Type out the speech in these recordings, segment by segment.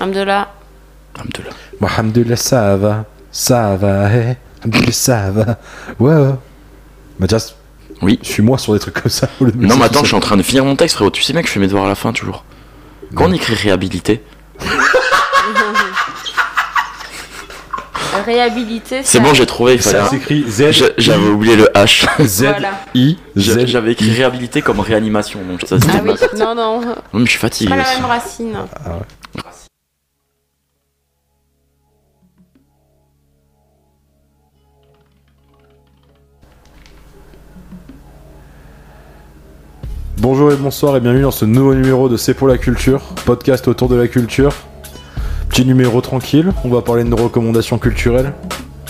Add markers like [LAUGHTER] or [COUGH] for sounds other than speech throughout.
Alhamdulillah. Alhamdoulilah. Alhamdulillah, ça va. Ça va, hey. Alhamdulillah, ça va. Ouais. Mathias, Oui. suis-moi sur des trucs comme ça. au lieu de me Non, mais attends, [LAUGHS] je suis en train de finir mon texte, frérot. Tu sais, mec, je fais mes devoirs à la fin toujours. Quand on écrit réhabilité, [LAUGHS] Réhabilité. c'est bon, j'ai trouvé, il ça. fallait. Ça s'écrit Z. Je- J'avais oublié le H. [LAUGHS] Z. I. Z. J'avais écrit réhabilité comme réanimation, donc ça c'était Ah oui, non, non. Non, mais je suis C'est fatigué pas la même racine. Bonjour et bonsoir et bienvenue dans ce nouveau numéro de C'est pour la culture, podcast autour de la culture. Petit numéro tranquille, on va parler de nos recommandations culturelles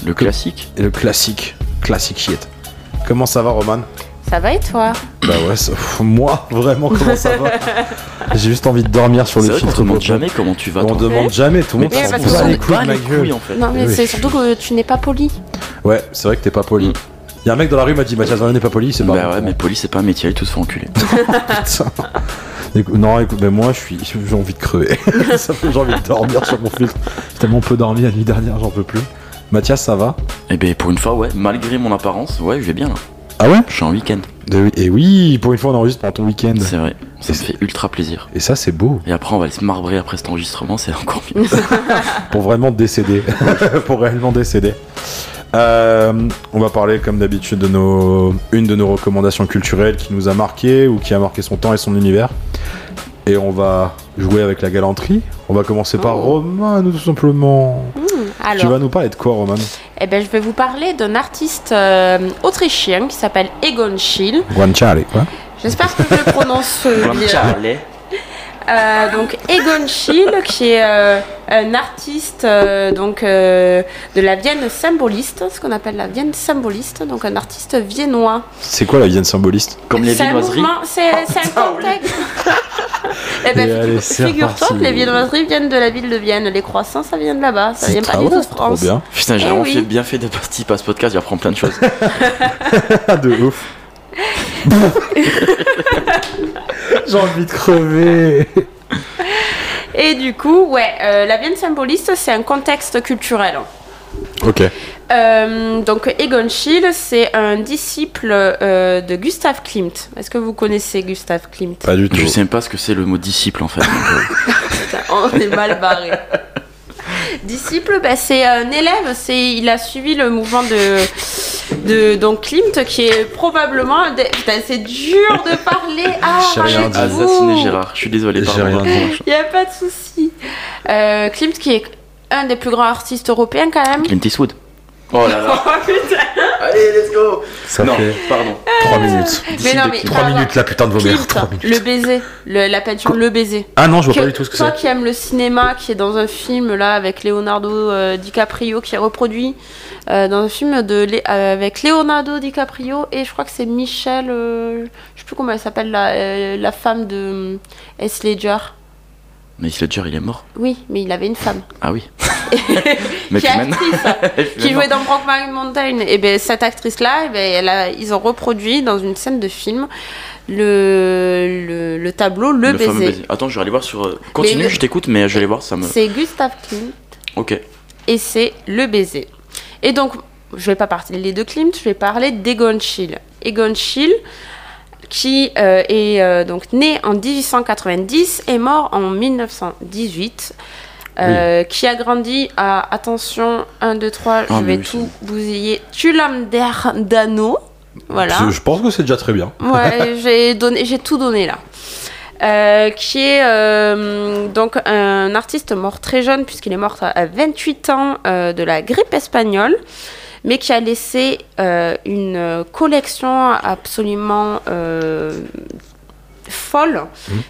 Le classique et le classique, classique shit. Comment ça va Roman? Ça va et toi? Bah ouais, ça- pff, moi vraiment comment ça va? [LAUGHS] J'ai juste envie de dormir sur C'est le vrai qu'on filtre. te demande jamais comment tu vas. On toi. demande jamais, tout le monde Mais s'en parce bat qu'on les est couilles de ma gueule. en fait. Non, mais Oui. c'est surtout que tu n'es pas poli. Ouais, c'est vrai que t'es pas poli. Mm. Y'a un mec dans la rue m'a dit Mathias Varenne n'est pas poli, c'est pas Bah bon. ouais, mais poli, c'est pas un métier, tout se fait enculer. [LAUGHS] Écoute, non, écoute, mais moi, je suis, j'ai envie de crever. [LAUGHS] Ça fait- j'ai envie de dormir sur mon filtre. J'ai tellement peu dormi la nuit dernière, j'en peux plus. Mathias, ça va? Et ben pour une fois, ouais, malgré mon apparence, ouais, je vais bien là. Ah ouais? Je suis en week-end, Et oui, pour une fois, on enregistre pendant ton week-end. c'est vrai. Ça me fait ultra plaisir. Et ça, c'est beau. Et après, on va aller se marbrer après cet enregistrement, c'est encore mieux. [LAUGHS] Pour vraiment décéder. pour réellement décéder. Euh, on va parler, comme d'habitude, de nos, une de nos recommandations culturelles qui nous a marqué ou qui a marqué son temps et son univers. Et on va jouer avec la galanterie. On va commencer par Oh. Roman, tout simplement. Tu Alors, vas nous parler de quoi, Roman eh ben, je vais vous parler d'un artiste euh, autrichien qui s'appelle Egon Schiele. Guanciale, quoi. J'espère que je le prononce bien. Euh, donc Egon Schiele, qui est euh, un artiste euh, donc euh, de la Vienne symboliste, ce qu'on appelle la Vienne symboliste, donc un artiste viennois. C'est quoi la Vienne symboliste Comme les C'est un viennoiseries. C'est un oui. contexte. [LAUGHS] Eh ben, figure-toi que les viennoiseries viennent de la ville de Vienne, les croissants ça vient de là-bas, ça vient pas du tout de trop France. bien. Putain, j'ai Eh vraiment oui. fait, bien fait de participer à ce podcast, j'apprends plein de choses. [LAUGHS] De ouf. J'ai envie de crever. Et du coup, ouais, euh, la Vienne symboliste, c'est un contexte culturel. Ok. Euh, donc Egon Schiele, c'est un disciple euh, de Gustav Klimt. Est-ce que vous connaissez Gustav Klimt? Pas du tout. Je sais même pas ce que c'est le mot disciple en fait. [LAUGHS] Putain, On est mal barré. Disciple, bah, c'est un élève. C'est, il a suivi le mouvement de, de donc Klimt, qui est probablement. un des- Putain, c'est dur de [LAUGHS] parler. Ah, J'ai rien dit. Assassiner Gérard, je suis désolé, J'ai pardon. rien dit. Il n'y a pas de souci. Euh, Klimt, qui est un des plus grands artistes européens quand même. Clint Eastwood. Oh là là. [LAUGHS] Oh putain. Allez, let's go. Ça non, fait pardon. 3 minutes. Mais non, mais 3 pardon. minutes la putain de vomir. Klimt, 3 minutes. le baiser, le- la peinture Le baiser. Ah non, je vois Que- pas du tout ce que toi c'est. qui aimes le cinéma, qui est dans un film là avec Leonardo euh, DiCaprio qui est reproduit euh, dans un film de euh, avec Leonardo DiCaprio et je crois que c'est Michelle, euh, je sais plus comment elle s'appelle la, euh, la femme de euh, S. Ledger. Mais Heath Ledger, il est mort. Oui, mais il avait une femme. Ah oui. [LAUGHS] [LAUGHS] Mais qui est actrice, [LAUGHS] qui jouait dans Brokeback Mountain. Et ben cette actrice là, elle a, ils ont reproduit dans une scène de film le, le, le tableau Le, fameux baiser. baiser. Attends, je vais aller voir sur. euh, Continue, le- je t'écoute, mais je vais aller voir, ça me. C'est Gustave Klimt. Ok. et c'est le baiser. Et donc, je vais pas parler de Klimt, je vais parler d'Egon Schiele. Egon Schiele, qui euh, est euh, donc né en 1890 et mort en 1918. euh, qui a grandi à, attention, 1, 2, 3, Ah, je vais oui, tout bousiller, Tulam der Dano, voilà. Je- Je pense que c'est déjà très bien. Ouais, [LAUGHS] j'ai donné, j'ai tout donné là. Euh, qui est euh, donc un artiste mort très jeune puisqu'il est mort à 28 ans euh, de la grippe espagnole, mais qui a laissé euh, une collection absolument euh, folle.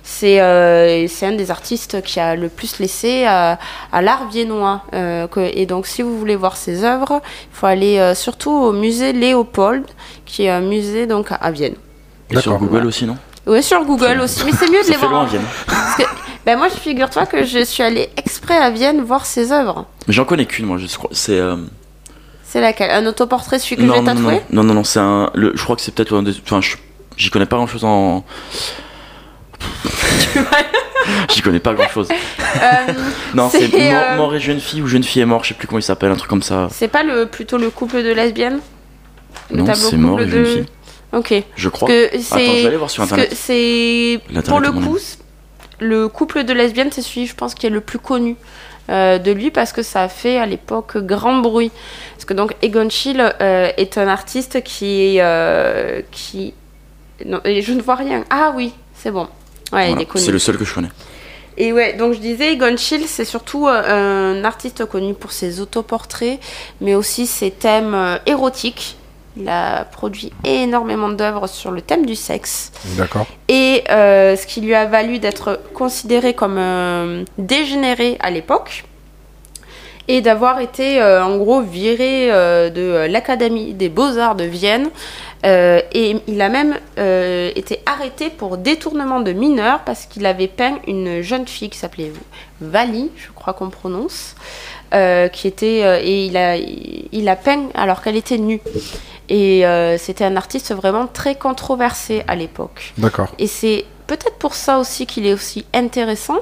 C'est euh, c'est un des artistes qui a le plus laissé à, à l'art viennois. Euh, que- et donc, si vous voulez voir ses œuvres, il faut aller euh, surtout au musée Léopold, qui est un musée donc à- Vienne. Et sur. Google aussi, non? Oui, sur Google aussi, mais c'est mieux de [LAUGHS] Ça les fait voir. loin, en- Vienne. Parce que, ben moi, je figure-toi que je suis allée exprès à Vienne voir ses œuvres. Mais j'en connais qu'une, moi, je crois. C'est. C'est laquelle? Un autoportrait, celui que j'ai non, non, tatoué non, non, non, c'est un. le- Je crois que c'est peut-être un des. Enfin, j'y connais pas grand chose en. [LAUGHS] J'y connais pas grand chose. Euh, Non, c'est euh, mort et jeune fille ou jeune fille est mort, je sais plus comment il s'appelle, un truc comme ça. c'est pas le, plutôt le couple de lesbiennes? Le Non, c'est mort et jeune de- fille. Ok. Je crois. Que Attends, c'est- je vais aller voir sur internet. c'est pour le coup le couple de lesbiennes c'est celui je pense qui est le plus connu euh, de lui parce que ça a fait à l'époque grand bruit parce que donc Egon Schiele euh, est un artiste qui euh, qui non je ne vois rien ah oui c'est bon ouais il Voilà, est connu C'est le seul que je connais. et ouais, donc je disais, Egon Schiele, c'est surtout un artiste connu pour ses autoportraits, mais aussi ses thèmes érotiques. Il a produit énormément d'œuvres sur le thème du sexe. D'accord. Et euh, ce qui lui a valu d'être considéré comme euh, dégénéré à l'époque. Et d'avoir été euh, en gros viré de l'Académie des Beaux-Arts de Vienne. Et il a même été arrêté pour détournement de mineurs parce qu'il avait peint une jeune fille qui s'appelait Vali, je crois qu'on prononce, euh, qui était euh, et il a il a peint alors qu'elle était nue. Et euh, c'était un artiste vraiment très controversé à l'époque. D'accord. Et c'est peut-être pour ça aussi qu'il est aussi intéressant,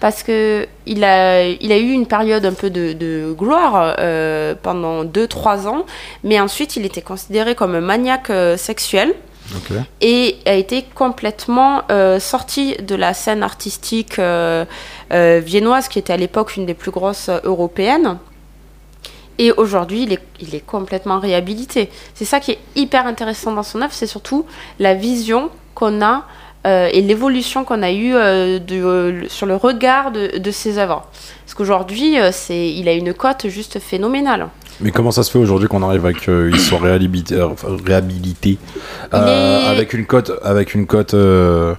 parce que il a, il a eu une période un peu de, de gloire euh, pendant 2-3 ans, mais ensuite il était considéré comme un maniaque euh, sexuel Ok. et a été complètement euh, sorti de la scène artistique viennoise, qui était à l'époque une des plus grosses européennes. Et aujourd'hui, il est, il est complètement réhabilité. C'est ça qui est hyper intéressant dans son œuvre, c'est surtout la vision qu'on a euh, et l'évolution qu'on a eue euh, de- euh, sur le regard de, de ses œuvres. Parce qu'aujourd'hui, c'est, il a une cote juste phénoménale. Mais comment ça se fait aujourd'hui qu'on arrive à qu'il soit réhabilité, euh, enfin, réhabilité Il euh, est- avec une cote, avec une cote, euh,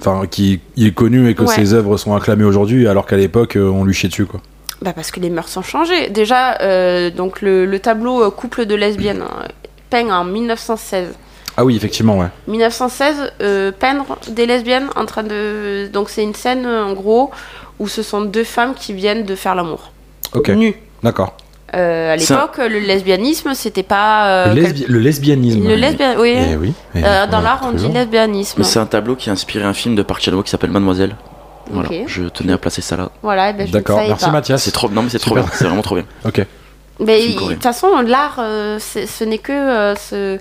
enfin qui il est connu et que Ouais. ses œuvres sont acclamées aujourd'hui, alors qu'à l'époque on lui chiait dessus quoi. Bah parce que les mœurs ont changé. Déjà, euh, donc le, le tableau euh, couple de lesbiennes, hein, peint en 1916. Ah oui, effectivement, ouais. 1916, euh, peindre des lesbiennes en train de. Donc c'est une scène en gros où ce sont deux femmes qui viennent de faire l'amour. Ok, Nues. d'accord. Euh, à l'époque, le lesbianisme, c'était pas. euh, le, quel- lesbi- le lesbianisme. Le lesbien- oui. Eh oui. eh, Euh, dans l'art, on dit lesbianisme. Mais c'est un tableau qui a inspiré un film de Park Chan-wook qui s'appelle Mademoiselle. Voilà, je tenais à placer ça là. Voilà, eh ben, D'accord, merci pas. Mathias. C'est trop, non mais c'est trop bien, c'est vraiment trop bien. Ok. De toute façon, l'art, euh, ce n'est que euh, ce.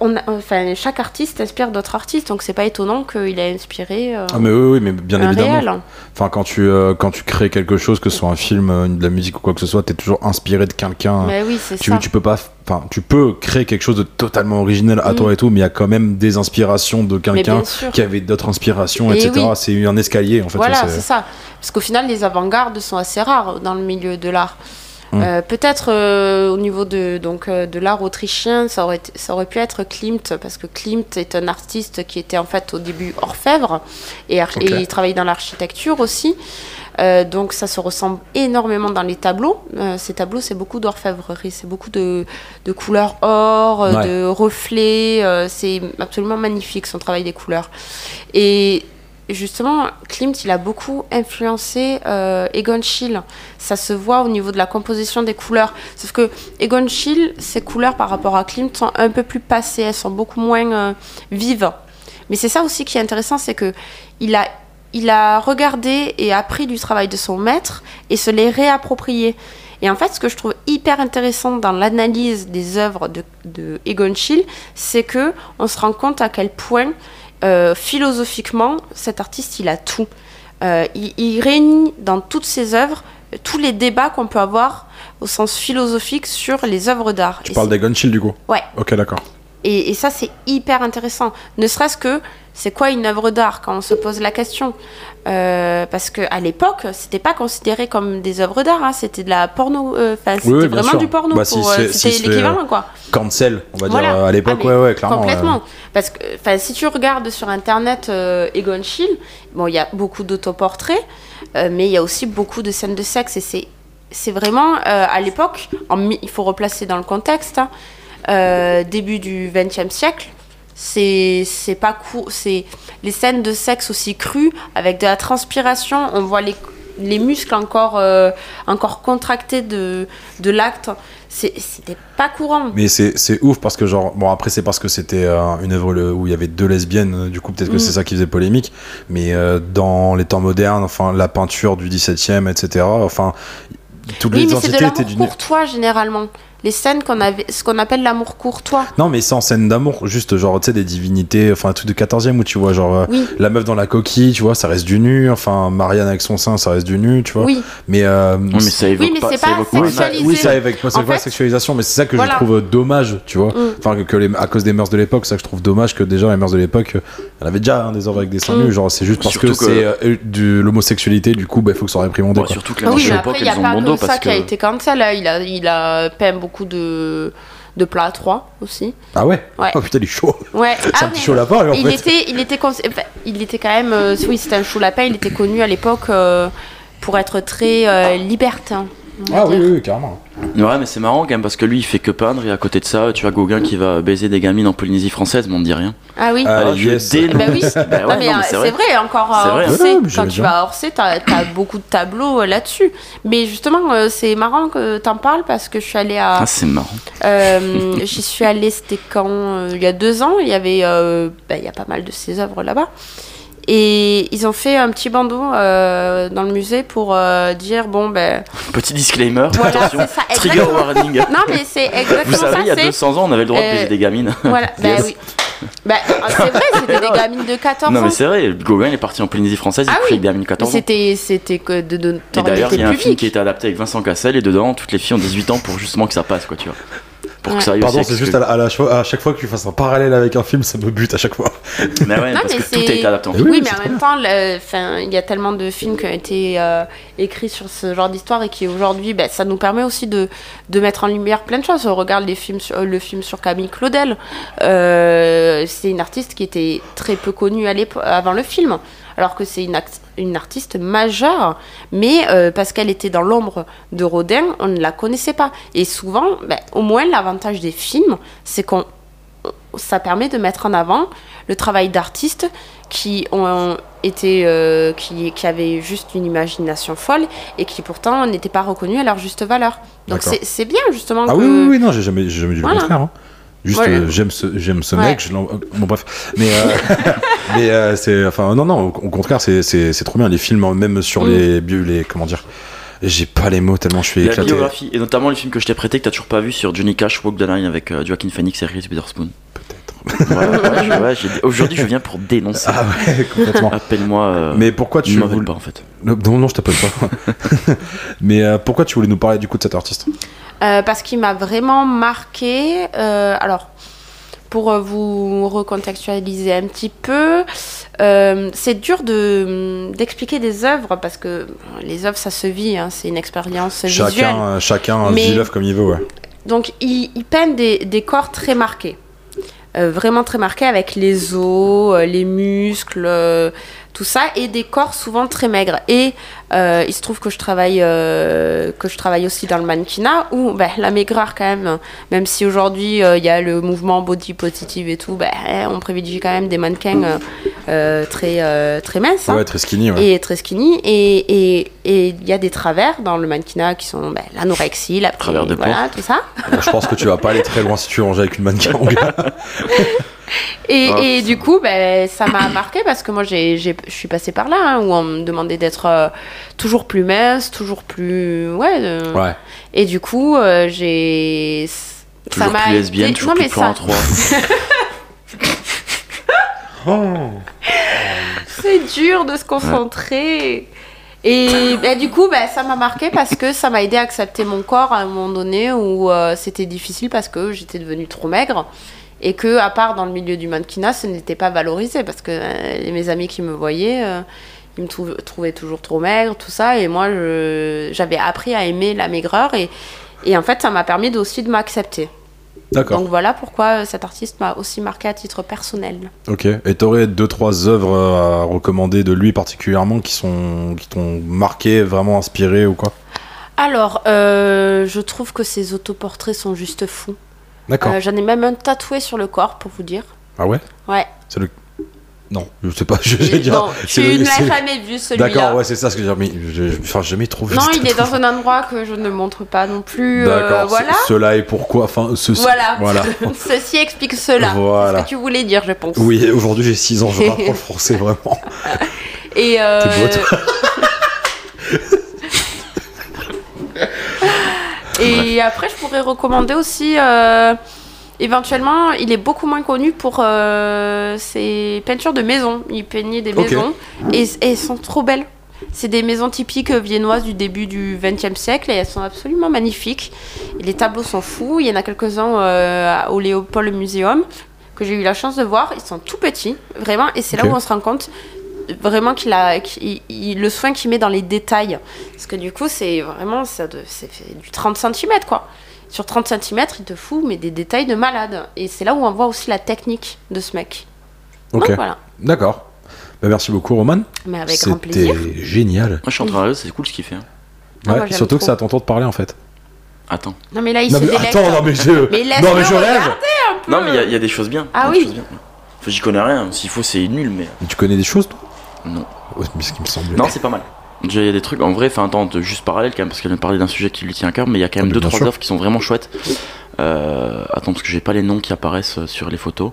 On a- enfin, chaque artiste inspire d'autres artistes, donc c'est pas étonnant qu'il ait inspiré euh, Ah mais oui, oui, mais bien un évidemment. réel. Enfin, quand tu euh, quand tu crées quelque chose, que ce soit un film, euh, de la musique ou quoi que ce soit, t'es toujours inspiré de quelqu'un. Mais oui, c'est Tu, ça. tu peux pas, enfin, tu peux créer quelque chose de totalement original à Mm. toi et tout, mais il y a quand même des inspirations de quelqu'un qui avait d'autres inspirations, Et etc. oui. C'est un escalier en fait. Voilà, c'est ça. Parce qu'au final, les avant-gardes sont assez rares dans le milieu de l'art. Mm. Euh, Peut-être euh, au niveau de, donc, euh, de l'art autrichien, ça aurait, ça aurait pu être Klimt, parce que Klimt est un artiste qui était en fait au début orfèvre, et, il travaillait dans l'architecture aussi. Euh, donc ça se ressemble énormément dans les tableaux. Euh, ces tableaux, c'est beaucoup d'orfèvrerie, c'est beaucoup de, de couleurs or, euh, Ouais. de reflets. euh, c'est absolument magnifique son travail des couleurs. Et justement, Klimt, il a beaucoup influencé euh, Egon Schiele. Ça se voit au niveau de la composition des couleurs. Sauf que Egon Schiele, ses couleurs par rapport à Klimt sont un peu plus passées, elles sont beaucoup moins euh, vives. Mais c'est ça aussi qui est intéressant, c'est que il a, il a regardé et appris du travail de son maître et se l'est réapproprié. Et en fait, ce que je trouve hyper intéressant dans l'analyse des œuvres de, de Egon Schiele, c'est que on se rend compte à quel point euh, philosophiquement, cet artiste, il a tout. Euh, il, il réunit dans toutes ses œuvres tous les débats qu'on peut avoir au sens philosophique sur les œuvres d'art. Tu Et parles des Gunchill du coup? Ouais. Ok, d'accord. et, et ça, c'est hyper intéressant. Ne serait-ce que, c'est quoi une œuvre d'art quand on se pose la question Euh, Parce qu'à l'époque, c'était pas considéré comme des œuvres d'art, hein, c'était de la porno. euh, c'était Oui, vraiment sûr. du porno. Bah, si euh, si c'était l'équivalent, quoi. Cancel, on va Voilà. dire euh, à l'époque, Ah, ouais, ouais, clairement. Complètement. euh, Parce que si tu regardes sur internet euh, Egon Schiele, bon, il y a beaucoup d'autoportraits, euh, mais il y a aussi beaucoup de scènes de sexe et c'est c'est vraiment euh, à l'époque, il faut replacer dans le contexte, hein, euh, début du XXe siècle. C'est c'est pas court, c'est les scènes de sexe aussi crues avec de la transpiration. On voit les les muscles encore, euh, encore contractés de, de l'acte. C'était pas courant. Mais c'est ouf parce que genre bon après c'est parce que c'était euh, une œuvre où il y avait deux lesbiennes du coup peut-être que Mm. c'est ça qui faisait polémique mais euh, dans les temps modernes enfin la peinture du 17e etc enfin toutes Oui, les mais c'est de l'amour courtois généralement. Les scènes qu'on avait, ce qu'on appelle l'amour courtois. non mais sans scène d'amour juste genre tu sais des divinités enfin un truc de 14e où tu vois genre euh, Oui, la meuf dans la coquille tu vois ça reste du nu enfin Marianne avec son sein ça reste du nu tu vois oui. mais, euh, Oui, mais ça évoque Oui, mais pas, c'est ça pas évoque Oui, pas ça, sexualisé. oui, En pas la fait, sexualisation, mais c'est ça que voilà. je trouve dommage, tu vois. Mm. Enfin, que, que les, à cause des mœurs de l'époque, c'est ça que je trouve dommage que déjà les mœurs de l'époque, euh, elle avait déjà hein, des œuvres avec des seins Mm. nus, genre c'est juste parce que, que- c'est euh, de l'homosexualité, du coup, bah, il faut que ça soit réprimandé. Surtout que les Ah marches oui, de mais l'époque, après, il n'y a elles ont pas dos que ça parce qui a été cancel. là. Il a, il a peint beaucoup de, de plats à trois aussi. Ah ouais, Ouais. Oh putain, il est chaud. Ouais. [LAUGHS] C'est Ah, un petit chaud lapin, en il fait. était, il était, il était quand même, euh, oui, c'était un chou lapin. Il était connu à l'époque euh, pour être très euh, libertin. Ah oui, oui, oui, carrément. Ouais, mais c'est marrant quand même parce que lui il fait que peindre et à côté de ça, tu as Gauguin qui va baiser des gamines en Polynésie française, mais on ne dit rien. Ah oui. Ah, Ah, je yes. Dénonce. oui. [LAUGHS] Bah Non, mais, non, euh, mais c'est vrai. vrai. encore à C'est vrai. Orsay, Ouais, quand tu bien. vas à Orsay, t'as as beaucoup de tableaux euh, là-dessus. Mais justement, euh, c'est marrant que t'en parles parce que je suis allée à. Ah, c'est marrant. Euh, J'y suis allée, c'était quand euh, Il y a deux ans. Il y avait, euh, bah, il y a pas mal de ses œuvres là-bas. Et ils ont fait un petit bandeau euh, dans le musée pour euh, dire bon ben Petit disclaimer, voilà attention, ça trigger warning. Non mais c'est exactement Vous savez, ça. il y a c'est- 200 ans, on avait le droit de euh, baiser des gamines. Voilà, bah Yes. oui. Bah, c'est vrai, [LAUGHS] c'était des gamines de 14 Non, ans. mais c'est vrai, Gauguin est parti en Polynésie française, il Ah oui. des gamines de Mais 14 ans. c'était c'était que de, de Et d'ailleurs, il y a un film qui a été adapté avec Vincent Cassel et dedans, toutes les filles ont 18 ans pour justement que ça passe, quoi, tu vois. Pour Ouais. que ça aille Pardon, c'est juste à, la- à la cho- à chaque fois que tu fasses un parallèle avec un film, ça me bute à chaque fois. Mais ouais, [LAUGHS] Non, parce mais que tout a c'est- été adapté en film. oui, Oui, mais en même temps, il y a tellement de films qui ont été euh, écrits sur ce genre d'histoire et qui aujourd'hui, ben, ça nous permet aussi de, de mettre en lumière plein de choses. On regarde les films sur, le film sur Camille Claudel. Euh, c'est une artiste qui était très peu connue à avant le film, alors que c'est une, une artiste majeure, mais euh, parce qu'elle était dans l'ombre de Rodin, on ne la connaissait pas. Et souvent, ben, au moins, l'avantage des films, c'est qu'on ça permet de mettre en avant le travail d'artistes qui ont été euh, qui, qui avaient juste une imagination folle et qui pourtant n'étaient pas reconnus à leur juste valeur. Donc c'est bien justement Ah que oui, oui, oui, non, j'ai jamais, jamais dit Voilà. le contraire. hein. Juste, Ouais. euh, j'aime ce, j'aime ce Ouais. mec. Je euh, bon, bref. Mais, euh, [LAUGHS] mais euh, c'est, enfin, non, non, au, au contraire, c'est, c'est, c'est trop bien. Les films, même sur Mm. les, les, comment dire, j'ai pas les mots tellement je suis La éclaté. biographie, et notamment les films que je t'ai prêté que t'as toujours pas vu sur Johnny Cash, Walk the Line avec euh, Joaquin Phoenix et Reese Witherspoon. Peut-être. Ouais, ouais, je- ouais, j'ai- Aujourd'hui, je viens pour dénoncer. Ah ouais, complètement. Appelle-moi. euh, Mais pourquoi tu m'appelle voulais... pas en fait. Non, non, je t'appelle pas. [LAUGHS] mais euh, pourquoi tu voulais nous parler du coup de cet artiste? Euh, parce qu'il m'a vraiment marqué. Euh, alors, pour vous recontextualiser un petit peu, euh, c'est dur de d'expliquer des œuvres parce que les œuvres ça se vit, hein, c'est une expérience visuelle. Chacun, euh, chacun Mais- vit l'œuvre comme il veut, ouais. Donc, ils, ils peignent des, des corps très marqués. Euh, vraiment très marqués avec les os, euh, les muscles, euh, tout ça, et des corps souvent très maigres. Et euh, il se trouve que je travaille, euh, que je travaille aussi dans le mannequinat, où ben, la maigreur quand même, même si aujourd'hui euh, il y a le mouvement body positive et tout, ben, on privilégie quand même des mannequins euh, euh, très, euh, très minces. hein Ouais, très skinny, ouais. et très skinny. Et et- et il y a des travers dans le mannequinat qui sont ben, l'anorexie, la Travers de voilà, tout ça. Bon, je pense que tu vas pas aller très loin si tu ranges avec une mannequin en gars. [LAUGHS] Et, Ah. et du coup, ben, ça m'a marqué parce que moi, je suis passée par là, hein, où on me demandait d'être euh, toujours plus mince, toujours plus. Ouais. euh, Ouais. Et du coup, euh, j'ai. Toujours ça m'a plus lesbienne, toujours non, plus mais plan ça, 3. [LAUGHS] c'est dur de se concentrer. Et ben, du coup, ben, ça m'a marqué parce que ça m'a aidé à accepter mon corps à un moment donné où euh, c'était difficile parce que j'étais devenue trop maigre. Et que, à part dans le milieu du mannequinat, ce n'était pas valorisé parce que euh, mes amis qui me voyaient, euh, ils me trou- trouvaient toujours trop maigre, tout ça. Et moi, j'avais appris à aimer la maigreur. Et, et en fait, ça m'a permis aussi de m'accepter. D'accord. Donc voilà pourquoi euh, cet artiste m'a aussi marqué à titre personnel. Ok. Et t'aurais deux trois œuvres à recommander de lui particulièrement qui sont qui t'ont marqué, vraiment inspiré ou quoi? Alors, euh, je trouve que ses autoportraits sont juste fous. D'accord. Euh, J'en ai même un tatoué sur le corps, pour vous dire. Ah ouais? Ouais. C'est le Non, je sais pas, [LAUGHS] je vais dire. Tu ne l'as jamais vu celui-là. D'accord, ouais, c'est ça ce que je veux dire, mais je, je, enfin, jamais trop vu. Non, il est dans [LAUGHS] un endroit que je ne montre pas non plus. euh, D'accord, voilà. ce- cela est pourquoi, enfin, ce. Voilà. Voilà. [LAUGHS] Ceci explique cela. Voilà. Ce que tu voulais dire, je pense. Oui, aujourd'hui j'ai 6 ans, je rapprends le français vraiment. Et euh, T'es beau, toi. Et après, je pourrais recommander aussi. euh, éventuellement, il est beaucoup moins connu pour euh, ses peintures de maison. Il peignait des maisons et, et elles sont trop belles. C'est des maisons typiques viennoises du début du XXe siècle et elles sont absolument magnifiques. Et les tableaux sont fous. Il y en a quelques-uns euh, au Léopold Museum que j'ai eu la chance de voir. Ils sont tout petits, vraiment. Et c'est là où on se rend compte vraiment qu'il a il- le soin qu'il met dans les détails. Parce que du coup, c'est vraiment ça de- c'est du 30 cm quoi. Sur 30 cm, il te fout mais des détails de malade. Et c'est là où on voit aussi la technique de ce mec. Ok, Donc voilà. d'accord. Bah, merci beaucoup, Roman. Mais avec grand plaisir. C'était génial. Moi, je suis en train de c'est cool ce qu'il fait. hein. Ah, Ouais, moi, j'aime surtout que trop. c'est à ton tour de parler en fait. Attends. Non mais là, il Non, se mais délecte. attends, non mais je. Mais non mais je rêve. regarder un peu. Non, mais il y a- il y, a des choses bien. Ah Il y a des oui. choses bien. Enfin, j'y connais rien. S'il faut, c'est nul, mais Mais tu connais des choses toi? Non. Ouais, mais ce qui me semble. Non, c'est pas mal. Déjà, il y a des trucs, en vrai, enfin, attends, juste parallèle quand même, parce qu'elle vient de parler d'un sujet qui lui tient à cœur, mais il y a quand Ah, même mais deux, bien trois sûr. offres qui sont vraiment chouettes. Euh, attends, parce que j'ai pas les noms qui apparaissent euh, sur les photos.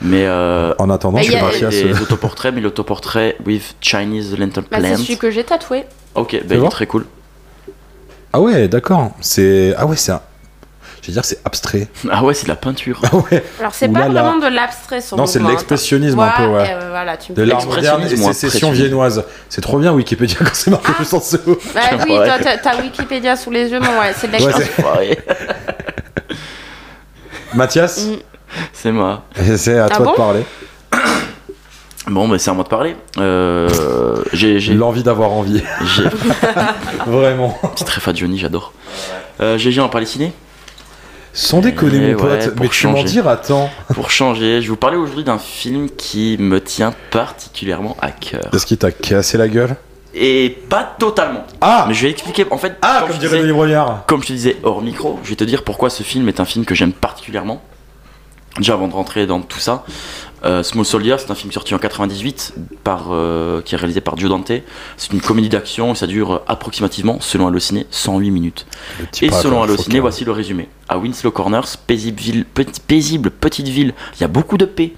Mais euh, En attendant, je il y suis a- Mathias. des euh, autoportraits, mais l'autoportrait with Chinese Lantern Bah, c'est celui que j'ai tatoué. Ok, bah, il est très cool. Ah ouais, d'accord. C'est. Ah ouais, c'est un. Je vais dire, c'est abstrait. Ah ouais, c'est de la peinture. Ah ouais. Alors c'est Ouh pas là là. vraiment de l'abstrait son Non, c'est de l'expressionnisme un peu, ouais. euh, voilà, tu me De l'art moderne et L'expressionnisme sécession viennoise. C'est trop bien Wikipédia quand c'est marqué juste en dessous. Bah [LAUGHS] oui, toi, t'as- Wikipédia sous les yeux, mais ouais, c'est de Ouais, l'expression. Ouais, [LAUGHS] Mathias, Mm. c'est moi. c'est à Ah toi bon de parler. [COUGHS] Bon, bah, c'est à moi de parler. Euh, j'ai, j'ai, L'envie d'avoir envie. j'ai, [LAUGHS] Vraiment. petit trèfle à Johnny, j'adore. Euh, va parler ciné? Sans déconner, Eh mon pote. ouais, mais tu m'en dire, attends. [LAUGHS] Pour changer, je vais vous parler aujourd'hui d'un film qui me tient particulièrement à cœur. Est-ce qu'il t'a cassé la gueule? Et pas totalement. Ah Mais je vais expliquer, en fait, Ah, comme, je disais, Brognard. comme je te disais hors micro, je vais te dire pourquoi ce film est un film que j'aime particulièrement. Déjà avant de rentrer dans tout ça, euh, Small Soldier, c'est un film sorti en 98 par, euh, qui est réalisé par Joe Dante. C'est une comédie d'action et ça dure euh, approximativement, selon Allociné, 108 minutes. Et selon Allociné, voici le résumé. À Winslow Corners, paisible, ville, petit- paisible petite ville, il y a beaucoup de paix.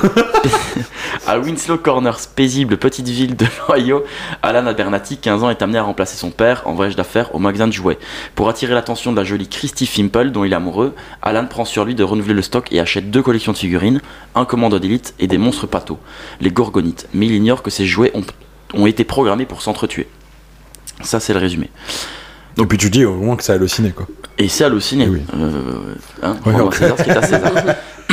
[LAUGHS] à Winslow Corners, paisible petite ville de l'Ohio, Alan Abernathy, 15 ans, est amené à remplacer son père en voyage d'affaires au magasin de jouets. Pour attirer l'attention de la jolie Christy Fimple, dont il est amoureux, Alan prend sur lui de renouveler le stock et achète deux collections de figurines, un commando d'élite et des monstres patos, les Gorgonites. Mais il ignore que ces jouets ont, ont été programmés pour s'entretuer. Ça, c'est le résumé. Et puis tu dis au moins que c'est halluciné, quoi. Et c'est halluciné. Eh oui. Euh, hein, Ouais. César ce qui est à César.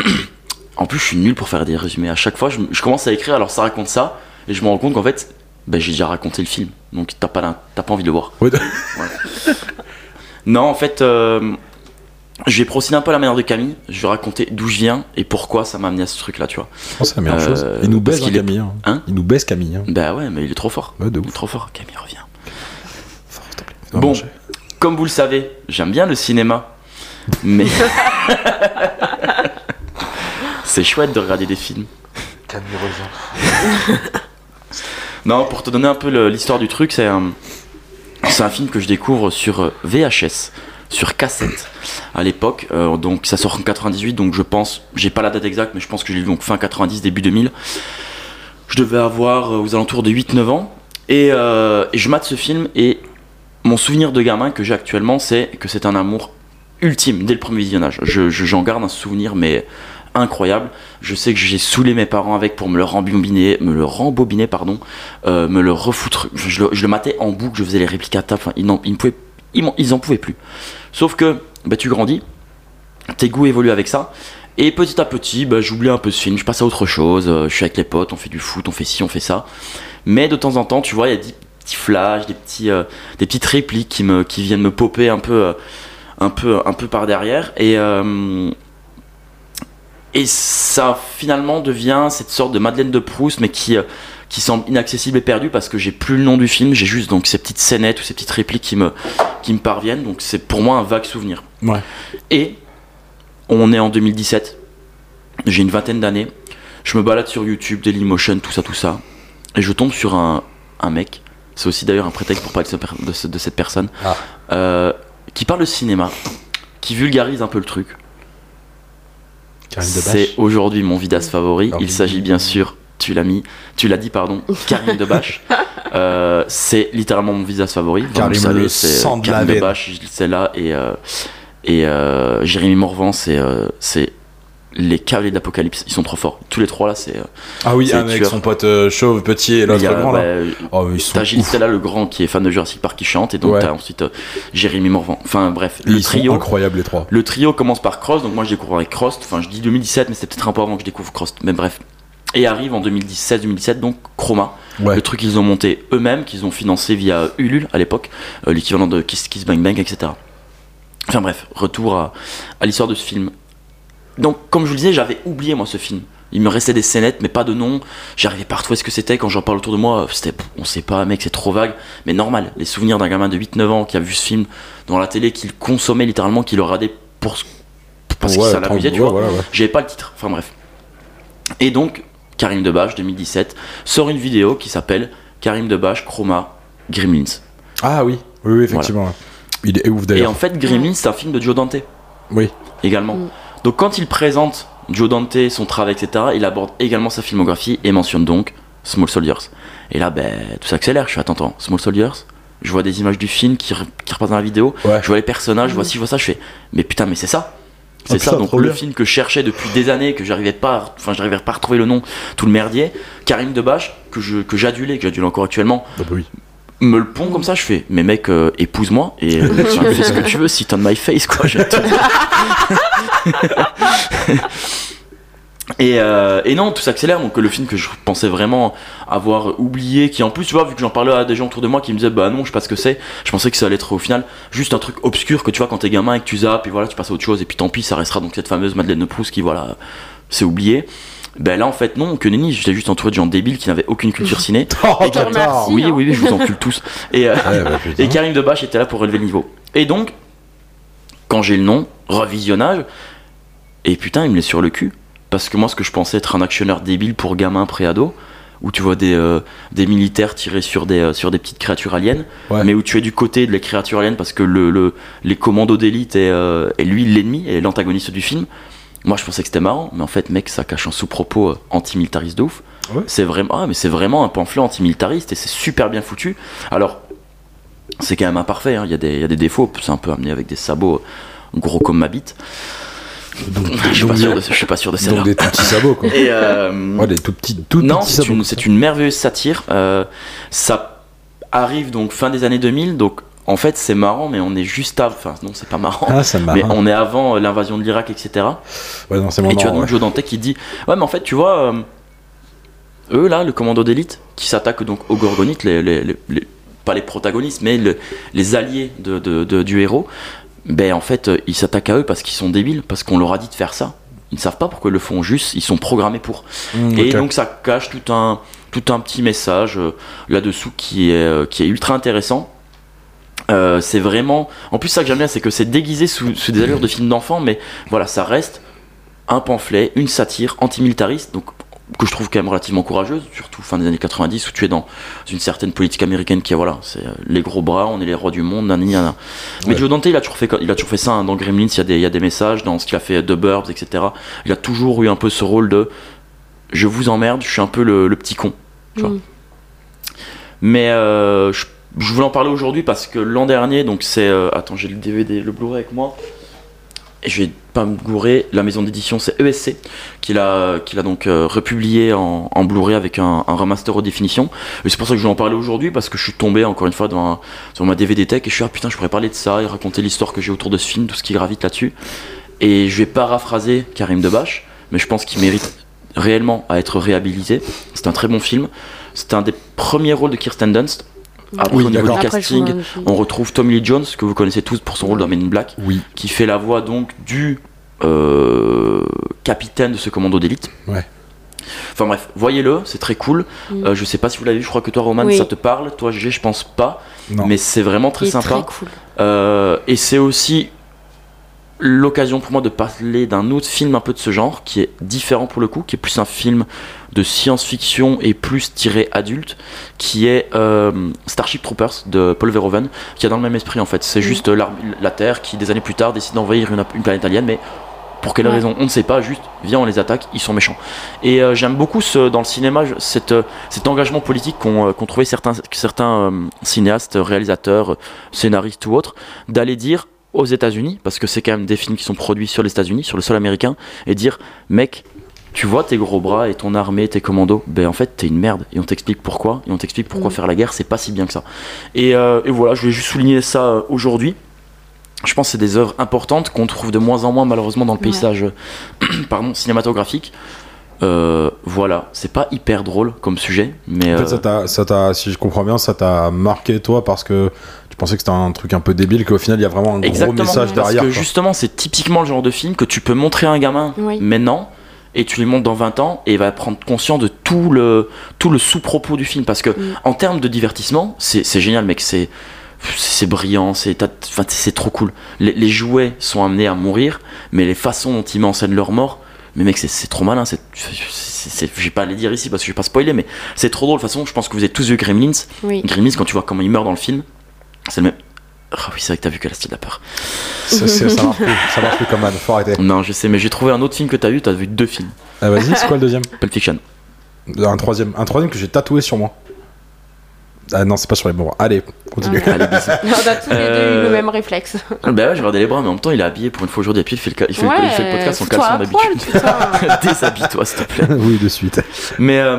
[LAUGHS] en plus, je suis nul pour faire des résumés. À chaque fois, je, je commence à écrire, alors ça raconte ça, et je me rends compte qu'en fait, ben, j'ai déjà raconté le film. Donc t'as pas, la- t'as pas envie de le voir. Ouais, Non, en fait, euh, je vais procéder un peu à la manière de Camille. Je vais raconter d'où je viens et pourquoi ça m'a amené à ce truc-là, tu vois. Oh, c'est la meilleure Euh, chose. Il nous baisse, hein, est- Camille. hein. Hein Il nous baisse, Camille. hein. Bah ouais, mais il est trop fort. Ouais, de Il est trop fort. Camille revient. Fort, s'il te plaît. Va Bon. Comme vous le savez, j'aime bien le cinéma, mais [LAUGHS] c'est chouette de regarder des films. [LAUGHS] Non, pour te donner un peu l'histoire du truc, c'est un, c'est un film que je découvre sur euh, VHS, sur cassette à l'époque. Euh, donc ça sort en 98, donc je pense, j'ai pas la date exacte, mais je pense que je l'ai vu donc fin 90, début 2000. Je devais avoir euh, aux alentours de 8-9 ans. Et, euh, et je mate ce film et mon souvenir de gamin que j'ai actuellement, c'est que c'est un amour ultime dès le premier visionnage. Je- je- J'en garde un souvenir, mais incroyable. Je sais que j'ai saoulé mes parents avec pour me le rembobiner, me le rembobiner, pardon, euh, me le refoutre. Je, le, je le matais en boucle, je faisais les répliques à table. Enfin, ils, n'en- ils, pouvaient- ils, ils en pouvaient plus. Sauf que bah, tu grandis, tes goûts évoluent avec ça. Et petit à petit, bah, j'oublie un peu ce film, je passe à autre chose. euh, je suis avec les potes, on fait du foot, on fait ci, on fait ça. Mais de temps en temps, tu vois, il y a petits flashs, des, petits, euh, des petites répliques qui, me, qui viennent me popper un peu, euh, un peu, un peu par derrière. Et, euh, et ça finalement devient cette sorte de Madeleine de Proust, mais qui, qui semble inaccessible et perdue parce que j'ai plus le nom du film, j'ai juste donc ces petites scénettes ou ces petites répliques qui me, qui me parviennent. Donc c'est pour moi un vague souvenir. Ouais. Et on est en 2017, j'ai une vingtaine d'années. Je me balade sur YouTube, Dailymotion, tout ça, tout ça. Et je tombe sur un, un mec. C'est aussi d'ailleurs un prétexte pour parler de, ce per- de ce- de cette personne. Ah. euh, qui parle de cinéma. Qui vulgarise un peu le truc. C'est aujourd'hui mon vidéaste favori. Il s'agit bien sûr, tu l'as mis, tu l'as dit, pardon, [LAUGHS] Karim Debache. Euh, c'est littéralement mon vidéaste favori. Enfin, Karim savez, le c'est sang de. Debache, c'est là. Et, euh, et euh, Jérémy Morvan, c'est euh, c'est les cavaliers d'Apocalypse. Ils sont trop forts. Tous les trois là, c'est. euh, Ah oui, c'est avec tueur. son pote euh, chauve, petit et l'autre grand là. ouais, Oh, sont T'as Gilles. Stella, le grand, qui est fan de Jurassic Park, qui chante. Et donc Ouais. t'as ensuite euh, Jérémy Morvan. Enfin bref, le Ils sont trio. incroyables les trois. Le trio commence par Cross, donc moi je découvre avec Cross, enfin je dis 2017, mais c'était peut-être un peu avant que je découvre Cross, mais bref. Et arrive en 2016-2017, donc Chroma, Ouais. le truc qu'ils ont monté eux-mêmes, qu'ils ont financé via Ulule à l'époque, euh, l'équivalent de Kiss Kiss Bang Bang, etc. Enfin bref, retour à, à l'histoire de ce film. Donc comme je vous le disais, j'avais oublié moi ce film. Il me restait des scénettes, mais pas de nom. J'arrivais pas à retrouver ce que c'était. Quand j'en parle autour de moi, c'était, on sait pas, mec, c'est trop vague. Mais normal, les souvenirs d'un gamin de 8-9 ans qui a vu ce film dans la télé, qu'il consommait littéralement, qu'il le radait pour ce- parce que ça l'amusait, tu ouais, vois. voilà, ouais. J'avais pas le titre. Enfin bref. Et donc, Karim Debache, 2017, sort une vidéo qui s'appelle Karim Debache, Chroma, Gremlins. Ah oui, oui, oui, effectivement. Il est ouf Et d'ailleurs. en fait, Gremlins, c'est un film de Joe Dante Oui. également. Mm. Donc quand il présente Joe Dante, son travail, etc., il aborde également sa filmographie et mentionne donc Small Soldiers. Et là, ben, tout s'accélère. Je suis attends, attends, Small Soldiers Je vois des images du film qui, qui repassent dans la vidéo. Ouais. Je vois les personnages, je vois ci, je vois ça. Je fais, mais putain, mais c'est ça. C'est Ah, ça, putain, donc le bien. film que je cherchais depuis des années, que j'arrivais pas, à- enfin j'arrivais pas à retrouver le nom, tout le merdier, Karim Debache, que je que j'adulais, que j'adule encore actuellement, Ah bah oui. Me le pond comme ça, je fais, mais mec, euh, épouse-moi et euh, [LAUGHS] fais ce que tu veux, sit on my face, quoi. tout. [LAUGHS] et, euh, et non, tout s'accélère, donc le film que je pensais vraiment avoir oublié, qui en plus, tu vois, vu que j'en parlais à des gens autour de moi qui me disaient, bah non, je sais pas ce que c'est, je pensais que ça allait être au final juste un truc obscur que tu vois quand t'es gamin et que tu zappes, et voilà, tu passes à autre chose, et puis tant pis, ça restera donc cette fameuse Madeleine de Proust qui, voilà, c'est oublié. Ben là, en fait, non, que nenni, j'étais juste entouré de gens débiles qui n'avaient aucune culture ciné. [LAUGHS] Oh, Et. Oui, hein. oui, oui, je vous encule tous. Et, euh, Ouais, bah, [LAUGHS] et Karim Debache était là pour relever le niveau. Et donc, quand j'ai le nom, revisionnage, et putain, il me laisse sur le cul. Parce que moi, ce que je pensais être un actionneur débile pour gamin pré-ado, où tu vois des, euh, des militaires tirer sur des, euh, sur des petites créatures aliens, Ouais. mais où tu es du côté de les créatures aliens parce que le, le- les commandos d'élite est, euh, est lui l'ennemi et l'antagoniste du film. Moi, je pensais que c'était marrant, mais en fait, mec, ça cache un sous-propos euh, antimilitariste de ouf. Ouais. C'est vraiment, ah, mais c'est vraiment un pamphlet antimilitariste et c'est super bien foutu. Alors, c'est quand même imparfait, hein, il y, a des- il y a des défauts, c'est un peu amené avec des sabots euh, gros comme ma bite. Donc, [LAUGHS] Je suis pas sûr de, je suis pas sûr de donc des tout petits sabots quoi. [LAUGHS] Et, euh, Ouais, des tout petits, tout non, petits c'est sabots. une, c'est une merveilleuse satire. Euh, ça arrive donc fin des années 2000, donc en fait c'est marrant, mais on est juste avant. Enfin, non, c'est pas marrant. Ah, me mais on est avant euh, l'invasion de l'Irak, etc. Ouais, non, c'est Et tu as marrant, donc ouais. Joe Dante qui dit Ouais, mais en fait, tu vois, euh, eux là, le commando d'élite, qui s'attaque donc aux Gorgonites, les, les- les- les- pas les protagonistes, mais le- les alliés de, de- de- du héros, ben en fait, euh, ils s'attaquent à eux parce qu'ils sont débiles, parce qu'on leur a dit de faire ça. Ils ne savent pas pourquoi ils le font, juste ils sont programmés pour. Mmh, Et donc ça cache tout un, tout un petit message euh, là-dessous qui est, qui est ultra intéressant. Euh, c'est vraiment. En plus, ça que j'aime bien, c'est que c'est déguisé sous, sous des allures de film d'enfant, mais voilà, ça reste un pamphlet, une satire antimilitariste, donc que je trouve quand même relativement courageuse, surtout fin des années 90, où tu es dans une certaine politique américaine qui est voilà, c'est euh, les gros bras, on est les rois du monde, nanani, nanana. Mais Ouais. Joe Dante, il a toujours fait, il a toujours fait ça hein, dans Gremlins, il y, a des, il y a des messages, dans ce qu'il a fait The Burbs, etc. Il a toujours eu un peu ce rôle de je vous emmerde, je suis un peu le, le petit con. tu vois. Mm. Mais euh, je, je voulais en parler aujourd'hui parce que l'an dernier, donc c'est. euh, attends, j'ai le DVD, le Blu-ray avec moi. Et je vais pas me gourer. La maison d'édition, c'est ESC, qui l'a qui l'a donc euh, republié en, en Blu-ray avec un, remaster haute définition. Et c'est pour ça que je voulais en parler aujourd'hui parce que je suis tombé encore une fois dans sur ma DVD tech et je suis ah putain, je pourrais parler de ça et raconter l'histoire que j'ai autour de ce film, tout ce qui gravite là-dessus. Et je vais paraphraser Karim Debache, mais je pense qu'il mérite réellement à être réhabilité. C'est un très bon film. C'est un des premiers rôles de Kirsten Dunst. Après, Oui, au niveau du je casting, on retrouve Tommy Lee Jones, que vous connaissez tous pour son rôle dans Men in Black, Oui. qui fait la voix donc du euh, capitaine de ce commando d'élite. Ouais. Enfin bref, voyez-le, c'est très cool. Mm. Euh, je sais pas si vous l'avez vu, je crois que toi Roman Oui. ça te parle, toi GG je pense pas, Non. mais c'est vraiment très Il sympa. très cool. Euh, et c'est aussi l'occasion pour moi de parler d'un autre film un peu de ce genre, qui est différent pour le coup, qui est plus un film de science-fiction et plus tiré adulte, qui est euh, Starship Troopers de Paul Verhoeven, qui est dans le même esprit en fait. C'est juste la, la Terre qui, des années plus tard, décide d'envahir une, une planète alien, mais pour quelle Ouais. raison? On ne sait pas, juste viens on les attaque, ils sont méchants. Et euh, j'aime beaucoup ce, dans le cinéma cette, euh, cet engagement politique qu'ont euh, trouvé certains, certains euh, cinéastes, réalisateurs, euh, scénaristes ou autres, d'aller dire aux États-Unis, parce que c'est quand même des films qui sont produits sur les États-Unis, sur le sol américain, et dire mec, tu vois tes gros bras et ton armée, tes commandos, ben en fait t'es une merde et on t'explique pourquoi et on t'explique pourquoi Mm. faire la guerre c'est pas si bien que ça. Et, euh, et voilà, je voulais juste souligner ça euh, aujourd'hui. Je pense que c'est des œuvres importantes qu'on trouve de moins en moins malheureusement dans le Ouais. paysage euh, [CLEARS THROAT] pardon, cinématographique. Euh, voilà, c'est pas hyper drôle comme sujet, mais En fait, euh, ça t'a, ça t'a, si je comprends bien, ça t'a marqué toi parce que pensais que c'était un truc un peu débile, qu'au final il y a vraiment un Exactement. gros message parce derrière. que quoi. justement c'est typiquement le genre de film que tu peux montrer à un gamin Oui. maintenant et tu lui montres dans 20 ans et il va prendre conscience de tout le, tout le sous-propos du film parce que en termes de divertissement c'est génial mec c'est c'est brillant c'est t'as- enfin, c'est trop cool les, les jouets sont amenés à mourir mais les façons dont ils mettent en scène leur mort mais mec c'est- c'est trop malin c'est c'est- c'est- je vais pas les dire ici parce que je vais pas spoiler mais c'est trop drôle de toute façon je pense que vous avez tous vu Gremlins Oui. Gremlins quand tu vois comment il meurt dans le film c'est le même. Ah oui c'est vrai que t'as vu que la style de la peur ça marche plus, ça marche plus comme man, faut arrêter. non je sais mais j'ai trouvé un autre film que t'as vu t'as vu deux films. Ah, vas-y, c'est quoi le deuxième? Pulp Fiction. Un troisième, un troisième que j'ai tatoué sur moi. Ah non, c'est pas sur les bras. Allez, continue. Ah. Allez. [LAUGHS] On a tous les deux Euh, eu le même réflexe. bah ouais, je regardais les bras, mais en même temps, il est habillé pour une fois aujourd'hui. Et puis, il fait le, il fait le- il fait le podcast en caleçon d'habitude. [LAUGHS] Déshabille-toi, s'il te plaît. [LAUGHS] oui, de suite. Mais euh,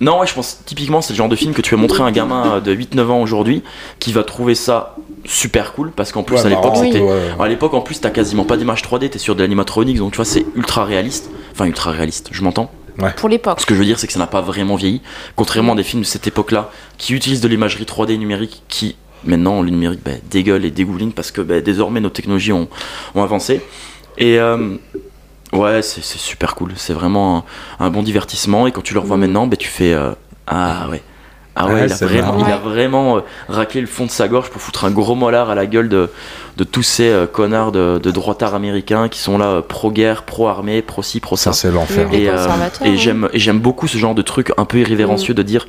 non, ouais, je pense typiquement, c'est le genre de film que tu vas montrer à un gamin de 8-9 ans aujourd'hui qui va trouver ça super cool parce qu'en plus, Ouais, à l'époque, c'était. ouais. À l'époque, en plus, t'as quasiment pas d'image 3D, t'es sur de l'animatronics, donc tu vois, c'est ultra réaliste. Enfin, ultra réaliste, je m'entends. Pour l'époque. Ce que je veux dire, c'est que ça n'a pas vraiment vieilli. Contrairement à des films de cette époque-là, qui utilisent de l'imagerie 3D numérique, qui maintenant, le numérique bah, dégueule et dégouline parce que bah, désormais nos technologies ont, ont avancé. Et euh, ouais, c'est super cool. C'est vraiment un, un bon divertissement. Et quand tu le revois Mm. maintenant, bah, tu fais euh, Ah ouais. Ah ouais, Ouais, il a vraiment, il a vraiment euh, raclé le fond de sa gorge pour foutre un gros mollard à la gueule de, de tous ces euh, connards de, de droitards américains qui sont là euh, pro-guerre, pro-armée, pro-ci, pro-ça. Ça, c'est l'enfer. Et, j'aime j'aime beaucoup ce genre de truc un peu irrévérencieux de dire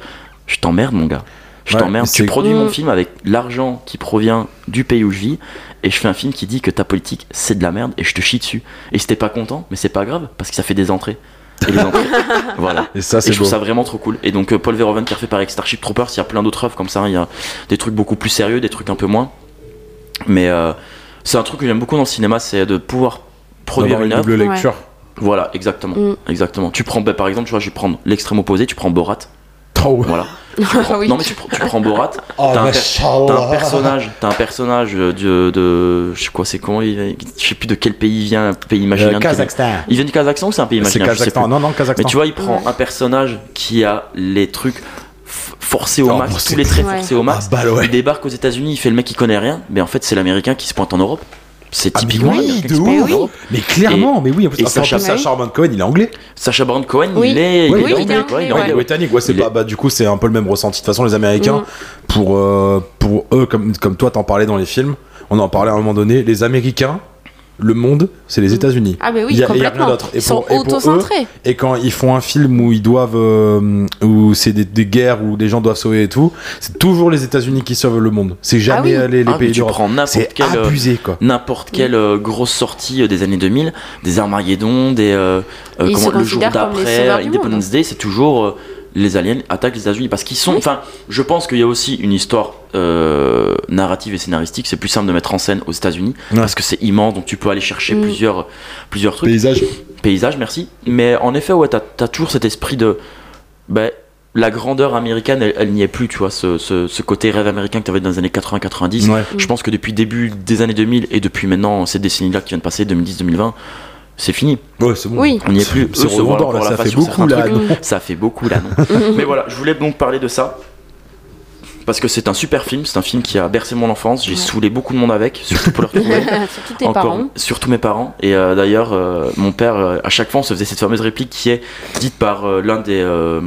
je t'emmerde mon gars. Je Ouais, t'emmerde. tu produis mon Mm. film avec l'argent qui provient du pays où je vis et je fais un film qui dit que ta politique c'est de la merde et je te chie dessus. Et si t'es pas content mais c'est pas grave parce que ça fait des entrées et les entrées [LAUGHS] voilà Et ça, c'est je beau. trouve ça vraiment trop cool. Et donc euh, Paul Verhoeven qui a refait par avec Starship Troopers, il y a plein d'autres œuvres comme ça. hein. Il y a des trucs beaucoup plus sérieux, des trucs un peu moins. Mais euh, c'est un truc que j'aime beaucoup dans le cinéma, c'est de pouvoir produire une une œuvre. double Ouais. lecture. Voilà, exactement, Mm. exactement. Tu prends, bah, par exemple, tu vois, je vais prendre l'extrême opposé. Tu prends Borat. Oh, Voilà. [LAUGHS] Ah oui. Non mais tu, pr- tu prends Borat. oh T'as un, per- machallah. t'as un personnage, t'as un personnage de, de, je sais quoi, c'est comment il, je sais plus de quel pays il vient, un pays imaginaire. Euh, quel- Kazakhstan. Il vient du Kazakhstan ou c'est un pays C'est imaginaire Kazakhstan. Non, non, Kazakhstan. Mais tu vois, il prend un personnage qui a les trucs forcés au Oh, max, bon, tous les traits Ouais. forcés au max. Ah, bah, ouais. Il débarque aux États-Unis, il fait le mec qui connaît rien, mais en fait c'est l'américain qui se pointe en Europe. C'est Ah, mais typiquement oui, qui de ouf. Mais clairement, mais oui. En plus, et Sacha- Sacha Baron Cohen, il est anglais. Sacha Baron Cohen, Oui. il est, Oui, il est il est anglais, il est britannique, ouais, c'est pas. Bah, du coup, c'est un peu le même ressenti. De toute façon, les Américains, Mm. pour, euh, pour eux, comme, comme toi, t'en parlais dans les films, on en parlait à un moment donné, les Américains, le monde, c'est les États-Unis. Ah, mais oui, Il y a- il y a rien complètement. d'autre. Et Ils sont pour- pour auto-centrés. Et quand ils font un film où ils doivent, euh, où c'est des, des guerres où les gens doivent sauver et tout, c'est toujours les États-Unis qui sauvent le monde. C'est jamais Ah oui. les, les Ah, pays tu d'Europe. prends n'importe C'est quel, euh, abusé quoi. n'importe quelle euh, grosse sortie euh, des années 2000, des Armageddon, des euh, euh, comment- le jour d'après, Independence Day, c'est toujours euh, les aliens attaquent les États-Unis parce qu'ils sont. Oui. Enfin, je pense qu'il y a aussi une histoire euh, narrative et scénaristique. C'est plus simple de mettre en scène aux États-Unis Ouais. parce que c'est immense, donc tu peux aller chercher Mm. plusieurs plusieurs trucs. Paysage. Paysages, merci. Mais en effet, ouais, t'as as toujours cet esprit de. Ben, la grandeur américaine, elle, elle n'y est plus, tu vois, ce, ce, ce côté rêve américain que tu avais dans les années 80-90. Ouais. Je pense que depuis début des années 2000 et depuis maintenant ces décennies-là qui viennent de passer, 2010-2020, c'est fini. Ouais, c'est bon. Oui. On n'y est plus. C'est redondant, là, la ça fait beaucoup là. Ça fait beaucoup là, non [LAUGHS] Mais voilà, je voulais donc parler de ça. Parce que c'est un super film, c'est un film qui a bercé mon enfance, j'ai Ouais. saoulé beaucoup de monde avec, surtout pour le [LAUGHS] retrouver. Surtout tes Encore, parents. surtout mes parents. Et euh, d'ailleurs, euh, mon père, euh, à chaque fois, on se faisait cette fameuse réplique qui est dite par euh, l'un des, euh,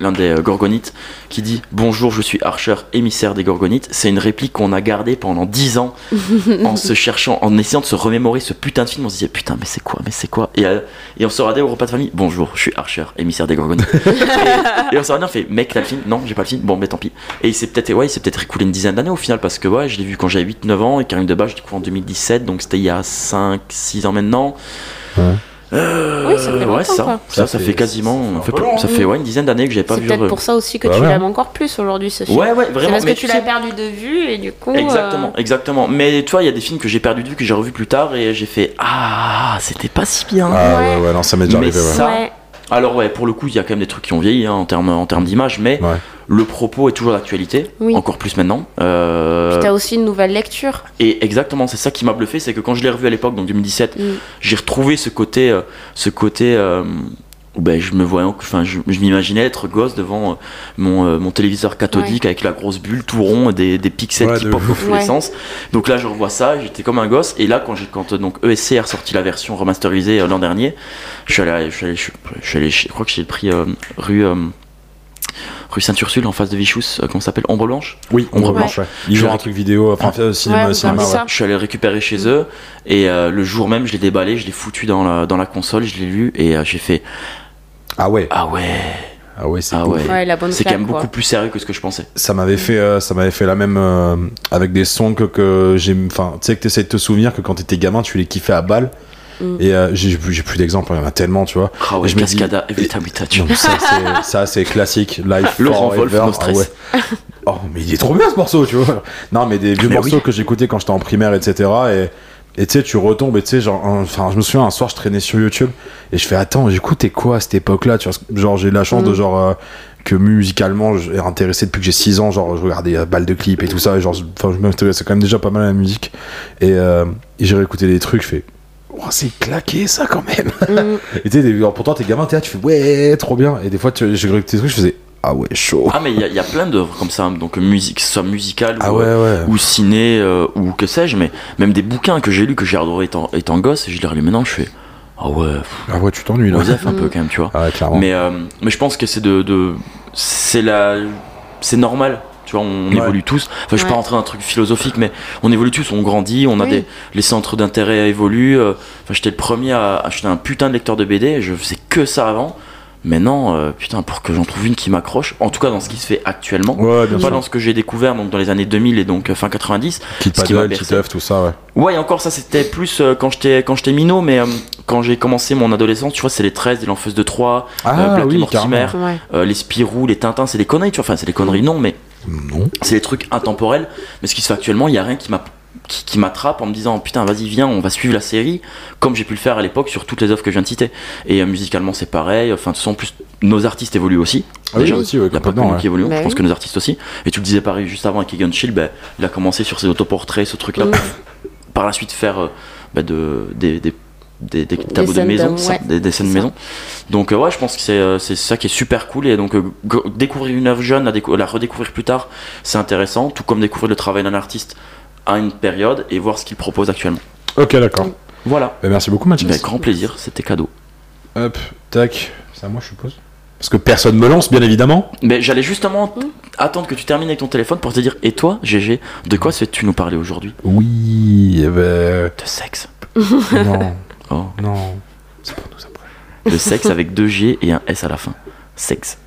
l'un des euh, Gorgonites, qui dit Bonjour, je suis Archer, émissaire des Gorgonites. C'est une réplique qu'on a gardée pendant 10 ans [LAUGHS] en se cherchant, en essayant de se remémorer ce putain de film. On se disait Putain, mais c'est quoi Mais c'est quoi? Et, euh, et on se regardait au repas de famille Bonjour, je suis Archer, émissaire des Gorgonites. [LAUGHS] et, et on se regardait, on fait Mec, t'as le film? Non, j'ai pas le film. Bon, mais tant pis. Et il s'est peut-être ouais, peut-être écoulé une dizaine d'années au final, parce que ouais, je l'ai vu quand j'avais 8-9 ans, et Karim Debache, du coup, en 2017, donc c'était il y a 5-6 ans maintenant. Ouais. Euh, Oui, ça fait ouais, longtemps, ça, quoi. ça, ça Ça fait fait- quasiment, c'est fait long, ça fait ouais, une dizaine d'années que j'ai pas C'est vu. peut-être euh, pour ça aussi que Bah tu ouais. l'aimes encore plus aujourd'hui ce film. Ouais, ouais, C'est vraiment. parce mais que tu tu l'as sais- perdu de vue et du coup. euh, Exactement, exactement. Mais tu vois, il y a des films que j'ai perdu de vue, que j'ai revu plus tard, et j'ai fait Ah, c'était pas si bien. Ah Ouais. ouais, ouais, non, ça m'est déjà Mais arrivé, ouais. euh, ça- ouais. Alors ouais, pour le coup, il y a quand même des trucs qui ont vieilli hein, en termes en termes d'image, mais Ouais. Le propos est toujours d'actualité, Oui. encore plus maintenant. Euh, Puis t'as aussi une nouvelle lecture. et exactement, c'est ça qui m'a bluffé, c'est que quand je l'ai revu à l'époque, donc 2017, Mm. j'ai retrouvé ce côté, euh, ce côté euh, où ben, je me voyais, enfin, je, je m'imaginais être gosse devant euh, mon, euh, mon téléviseur cathodique avec la grosse bulle tout rond, des, des pixels Ouais, qui de popent dans ouf. tous Ouais. les sens. Donc là, je revois ça, j'étais comme un gosse. Et là, quand, j'ai, quand euh, donc ESC a ressorti la version remasterisée euh, l'an dernier, je suis allé, je suis allé, je suis- je suis allé, je crois que j'ai pris euh, rue. Rue Saint-Ursule en face de Vichous, euh, comment ça s'appelle Ombre Blanche? Oui, Ombre Ouais. Blanche, ouais. Ils jouent un truc vidéo, enfin, euh, cinéma, Ouais, cinéma. Je suis allé récupérer chez eux et euh, le jour même je l'ai déballé, je l'ai foutu dans la, dans la console, je l'ai lu et euh, j'ai fait Ah ouais, ah ouais, ah ouais, c'est ah ouais. Ouais, C'est quand même quoi. beaucoup plus sérieux que ce que je pensais. Ça m'avait fait, euh, ça m'avait fait la même euh, avec des sons que, que j'ai, enfin, tu sais que t'essayes de te souvenir que quand t'étais gamin, tu les kiffais à balle. Mm. Et euh, j'ai, plus- d'exemples, il y en a tellement, tu vois. Ah ouais, Et je me dis- Cascada, We Touch. Donc ça, c'est, classique. Life Laurent. Wolf, No Ah Stress. ouais. Oh, mais il est trop bien ce morceau, tu vois. Non, mais des vieux Mais morceaux oui. que j'écoutais quand j'étais en primaire, etc. Et et tu sais, tu retombes, et tu sais, genre, enfin, je me souviens, un soir, je traînais sur YouTube, et je fais, attends, j'écoutais quoi à cette époque-là, tu vois, genre, j'ai la chance de, Mhm. genre, euh, que musicalement, j'ai intéressé depuis que j'ai 6 ans, genre, je regardais euh, balles de clips et tout ça, et genre, enfin, je m'intéressais quand même déjà pas mal à la musique, et, euh, et j'ai réécouté des trucs, je fais, oh, c'est claqué ça quand même. Mm. Et tu sais, pourtant, t'es gamin, t'es là, tu fais, ouais, trop bien, et des fois, tu- j'ai réécouté des trucs, je faisais, ah ouais, chaud. Ah mais il y, a- il y a plein d'œuvres comme ça, donc musique, que ce soit musicale Ah ou, ouais, ouais. ou ciné euh, ou que sais-je, mais même des bouquins que j'ai lus que j'ai adoré étant, étant gosse, et je les relis maintenant, je fais ah ouais, pff, Ah ouais, tu t'ennuies là. Osef un Mm. peu quand même, tu vois. Ah ouais, clairement. Mais, euh, mais je pense que c'est de, de c'est la c'est normal tu vois on Ouais. évolue tous enfin je suis Ouais. pas rentré dans un truc philosophique mais on évolue tous on grandit on a Oui. des les centres d'intérêt évoluent euh, enfin j'étais le premier à acheter un putain de lecteur de BD et je faisais que ça avant maintenant euh, putain pour que j'en trouve une qui m'accroche en tout cas dans ce qui se fait actuellement Ouais, bien pas sûr. dans ce que j'ai découvert donc dans les années 2000 et donc euh, fin 90 Kid Paddle, Kid. Tuff, tout ça, ouais. Ouais, et encore ça, c'était plus euh, quand j'étais quand j'étais minot, mais euh, quand j'ai commencé mon adolescence, tu vois, c'est les 13, les L'Enfeuse de 3, Ah Black et oui, Mortimer, carrément. Ouais. euh, les Spirou, les Tintins, c'est des conneries, tu vois, enfin, c'est des conneries, non, mais Non. c'est des trucs intemporels. Mais ce qui se fait actuellement, il y a rien qui m'a qui, qui m'attrape en me disant putain vas-y viens on va suivre la série comme j'ai pu le faire à l'époque sur toutes les œuvres que je viens de citer et euh, musicalement c'est pareil enfin de toute façon en plus nos artistes évoluent aussi Ah oui, Déjà, aussi, ouais, il n'y a pas que nous ouais. qui évoluons, Bah je pense oui. que nos artistes aussi. Et tu le disais pareil juste avant avec Egan Schill, bah, il a commencé sur ses autoportraits, ce truc-là, Mm. pour par la suite faire euh, bah, de, des, des, des, des tableaux de maison, ouais. des, des scènes maison. Donc euh, ouais, je pense que c'est euh, c'est ça qui est super cool. Et donc euh, découvrir une œuvre jeune, la, décou- la redécouvrir plus tard, c'est intéressant. Tout comme découvrir le travail d'un artiste à une période et voir ce qu'il propose actuellement. Ok, d'accord. Voilà. Bah, merci beaucoup, Mathias. Avec grand plaisir, c'était cadeau. Hop, tac. C'est à moi, je suppose. Parce que personne me lance, bien évidemment. Mais j'allais justement attendre que tu termines avec ton téléphone pour te dire Et toi, GG, de quoi souhaites-tu nous parler aujourd'hui? Oui, eh ben, De sexe. non, [LAUGHS] Oh. non. C'est pour nous après. De sexe avec deux G et un S à la fin. Sexe.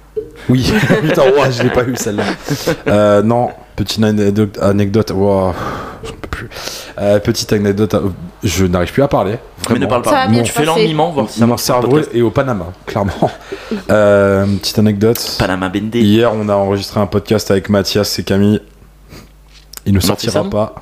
Oui, [LAUGHS] putain, ouah, je l'ai pas eu celle-là. Euh, non, petite anecdote. j'en peux plus. Euh, petite anecdote. euh, Je n'arrive plus à parler. Mais ne parle Ça va pas. bien Mon passer. mimant, voir si ça Mon le cerveau est au Panama, clairement. Euh, petite anecdote. Panama Bendé. Hier, on a enregistré un podcast avec Mathias et Camille. Il ne sortira pas.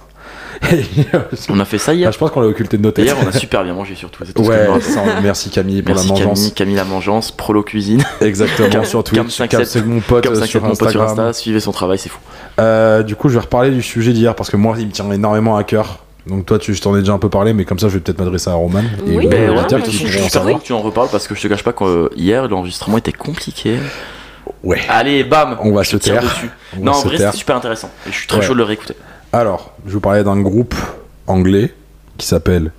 [LAUGHS] On a fait ça Ah, hier. je pense qu'on l'a occulté de nos têtes. Hier, on a super bien mangé surtout. C'est tout ce Ouais, ça, merci Camille pour Merci la mangeance. Camille, Camille la mangeance, Prolo Cuisine, Exactement, sur Twitch. 57, Cam, c'est mon pote comme euh, 5 sur mon pote sur Instagram. Insta, suivez son travail, c'est fou. Euh, du coup, je vais reparler du sujet d'hier parce que moi, il me tient énormément à cœur. Donc toi, tu je t'en ai déjà un peu parlé, mais comme ça, je vais peut-être m'adresser à Roman et Oui, Ben, qui je suis que tu en reparles parce que je te cache pas qu'hier l'enregistrement était compliqué. Ouais. Allez, bam On va se taire. dessus. On Non, va en se vrai, c'était super intéressant. Et je suis très Ouais. chaud de le réécouter. Alors, je vous parlais d'un groupe anglais qui s'appelle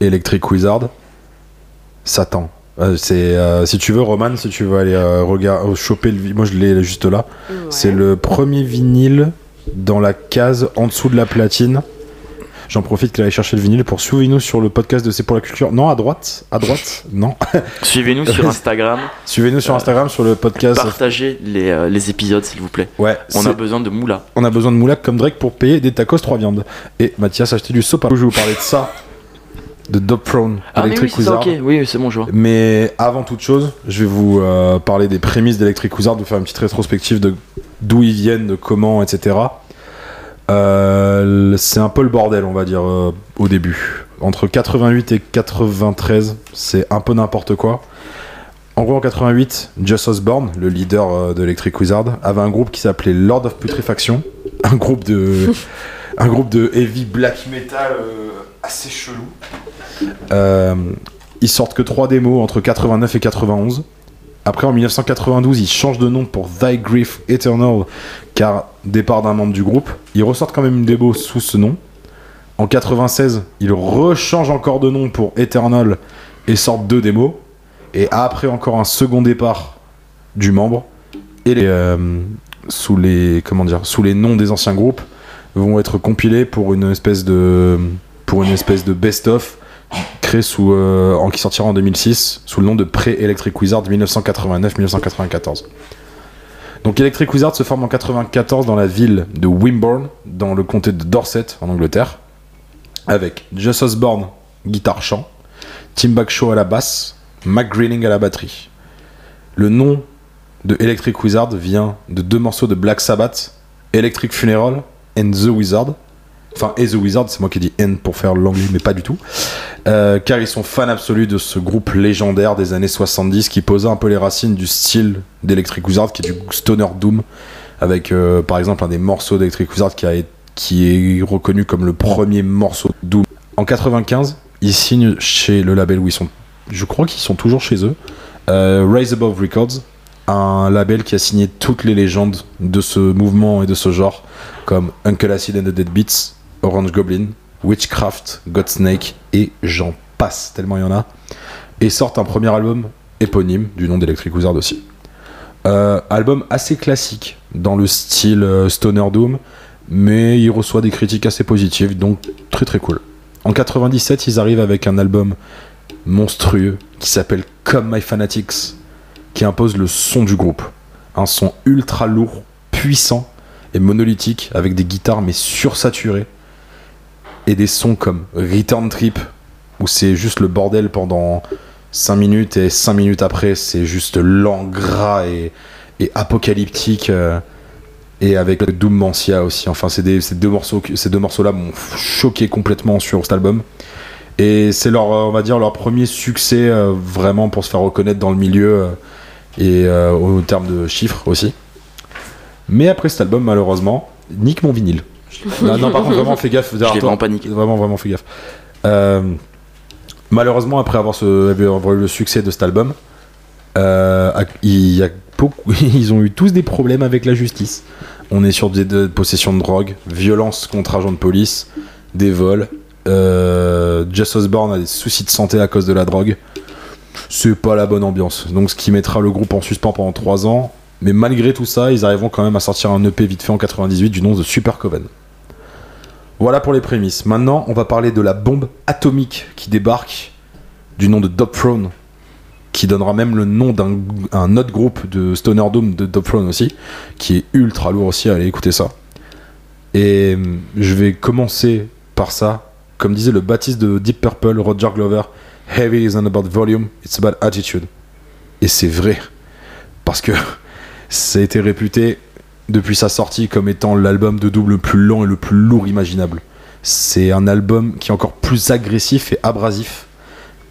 Electric Wizard. Satan Euh, c'est euh, si tu veux Roman, si tu veux aller euh, regarder, choper le, moi je l'ai juste là. C'est le premier vinyle dans la case en dessous de la platine. J'en profite qu'il aille chercher le vinyle pour suivez-nous sur le podcast de C'est pour la culture. Non, à droite, à droite, [LAUGHS] non. Suivez-nous sur [LAUGHS] Instagram. Suivez-nous sur Euh, Instagram sur le podcast. Partagez les, euh, les épisodes, s'il vous plaît. Ouais, On a besoin de moula. on a besoin de moulac comme Drake pour payer des tacos 3 viandes. Et Mathias a acheté du sopa. Je vais vous parler de ça, de Dope Throne, Ah, oui, Electric ça, Wizard. ok. Oui, c'est bon, je vois. Mais avant toute chose, je vais vous euh, parler des prémices d'Electric Wizard, de faire une petite rétrospective de d'où ils viennent, de comment, etc. Euh, c'est un peu le bordel, on va dire, euh, au début. Entre 88 et 93, c'est un peu n'importe quoi. En gros, en 88, Just Osborne, le leader euh, de Electric Wizard, avait un groupe qui s'appelait Lord of Putrefaction, un groupe de, [LAUGHS] un groupe de heavy black metal assez chelou. Ils sortent que trois démos entre 89 et 91. Après, en 1992, ils changent de nom pour Thy Grief Eternal, car départ d'un membre du groupe. Ils ressortent quand même une démo sous ce nom. En 96, ils rechangent encore de nom pour Eternal et sortent deux démos. Et après, encore un second départ du membre. Et les, euh, sous les comment dire, sous les noms des anciens groupes vont être compilés pour une espèce de pour une espèce de best-of créé euh, en qui sortira en 2006 sous le nom de Pré-Electric Wizard 1989-1994. Donc Electric Wizard se forme en 94 dans la ville de Wimborne, dans le comté de Dorset, en Angleterre, avec Just Osborne, guitare chant, Tim Bagshaw à la basse, Mac Greening à la batterie. Le nom de Electric Wizard vient de deux morceaux de Black Sabbath, Electric Funeral and The Wizard. Enfin, et The Wizard, c'est moi qui dis N pour faire l'anglais, mais pas du tout. Euh, car ils sont fans absolus de ce groupe légendaire des années 70 qui posait un peu les racines du style d'Electric Wizard, qui est du stoner doom, avec euh, par exemple un des morceaux d'Electric Wizard qui, a, qui est reconnu comme le premier morceau doom. En 95, ils signent chez le label où ils sont, je crois qu'ils sont toujours chez eux, euh, Rise Above Records, un label qui a signé toutes les légendes de ce mouvement et de ce genre, comme Uncle Acid and the Dead Beats, Orange Goblin, Witchcraft, Godsnake et j'en passe tellement il y en a. Et sortent un premier album éponyme du nom d'Electric Wizard aussi. Euh, album assez classique dans le style euh, Stoner Doom, mais il reçoit des critiques assez positives, donc très très cool. En 97, ils arrivent avec un album monstrueux qui s'appelle Come My Fanatics, qui impose le son du groupe. Un son ultra lourd, puissant et monolithique, avec des guitares mais sursaturées et des sons comme Return Trip, où c'est juste le bordel pendant 5 minutes et 5 minutes après, c'est juste lent, gras et, apocalyptique. euh, et avec Doom Mancia aussi. Enfin, c'est ces deux morceaux, ces deux morceaux-là m'ont choqué complètement sur cet album. Et c'est leur, on va dire, leur premier succès euh, vraiment pour se faire reconnaître dans le milieu euh, et au terme de chiffres aussi. Mais après cet album, malheureusement, nique mon vinyle. Non, non, par contre, vraiment, fais gaffe. Je l'ai vraiment. Vraiment, vraiment, fais gaffe. Euh, malheureusement, après avoir, ce, avoir eu le succès de cet album, euh, il y a beaucoup, [LAUGHS] ils ont eu tous des problèmes avec la justice. On est sur des de possession de drogue, violence contre agents de police, des vols. Euh, Jess Osborne a des soucis de santé à cause de la drogue. C'est pas la bonne ambiance. Donc, ce qui mettra le groupe en suspens pendant 3 ans. Mais malgré tout ça, ils arriveront quand même à sortir un EP vite fait en 98 du nom de Super Coven. Voilà pour les prémices. Maintenant, on va parler de la bombe atomique qui débarque du nom de Dope Throne, qui donnera même le nom d'un un autre groupe de Stoner Doom de Dope Throne aussi, qui est ultra lourd aussi. Allez écouter ça. Et hum, je vais commencer par ça. Comme disait le baptiste de Deep Purple, Roger Glover, Heavy isn't about volume, it's about attitude. Et c'est vrai. Parce que ça a été réputé depuis sa sortie comme étant l'album de double le plus lent et le plus lourd imaginable. C'est un album qui est encore plus agressif et abrasif,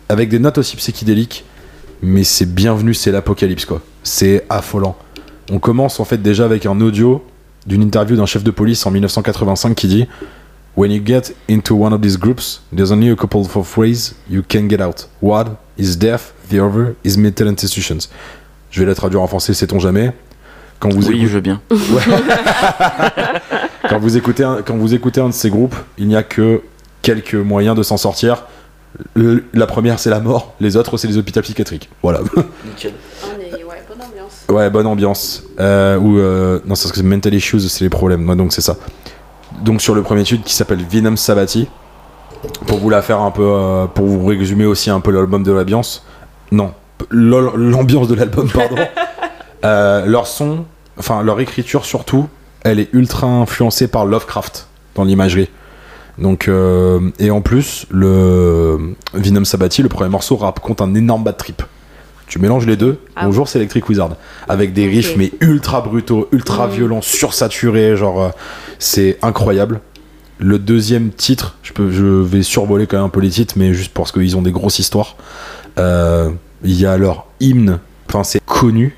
avec des notes aussi psychédéliques, mais c'est bienvenu, c'est l'apocalypse quoi. C'est affolant. On commence en fait déjà avec un audio d'une interview d'un chef de police en 1985 qui dit When you get into one of these groups, there's only a couple of ways you can get out. One is death, the other is mental institutions. Je vais la traduire en français, sait-on jamais. Quand vous Oui, écoutez- je veux bien. [LAUGHS] quand vous écoutez un, quand vous écoutez un de ces groupes, il n'y a que quelques moyens de s'en sortir. Le- la première, c'est la mort. Les autres, c'est les hôpitaux psychiatriques. Voilà. Nickel. On est, ouais, bonne ambiance. Ouais, bonne ambiance. Euh, ou euh, non, c'est parce que mental issues, c'est les problèmes. Ouais, donc c'est ça. Donc sur le premier étude qui s'appelle Venom Sabati, pour vous la faire un peu, euh, pour vous résumer aussi un peu l'album de l'ambiance. Non, l'ambiance de l'album, pardon. [LAUGHS] Euh, leur son, enfin leur écriture surtout, elle est ultra influencée par Lovecraft dans l'imagerie. Donc euh, et en plus le Venom Sabati, le premier morceau raconte un énorme bad trip. Tu mélanges les deux. Ah Bonjour, c'est Electric Wizard avec des riffs mais ultra brutaux, ultra Mhm. violents, sursaturés, genre euh, c'est incroyable. Le deuxième titre, je, peux, je vais survoler quand même un peu les titres, mais juste parce qu'ils ont des grosses histoires. Il y a leur hymne, enfin c'est connu,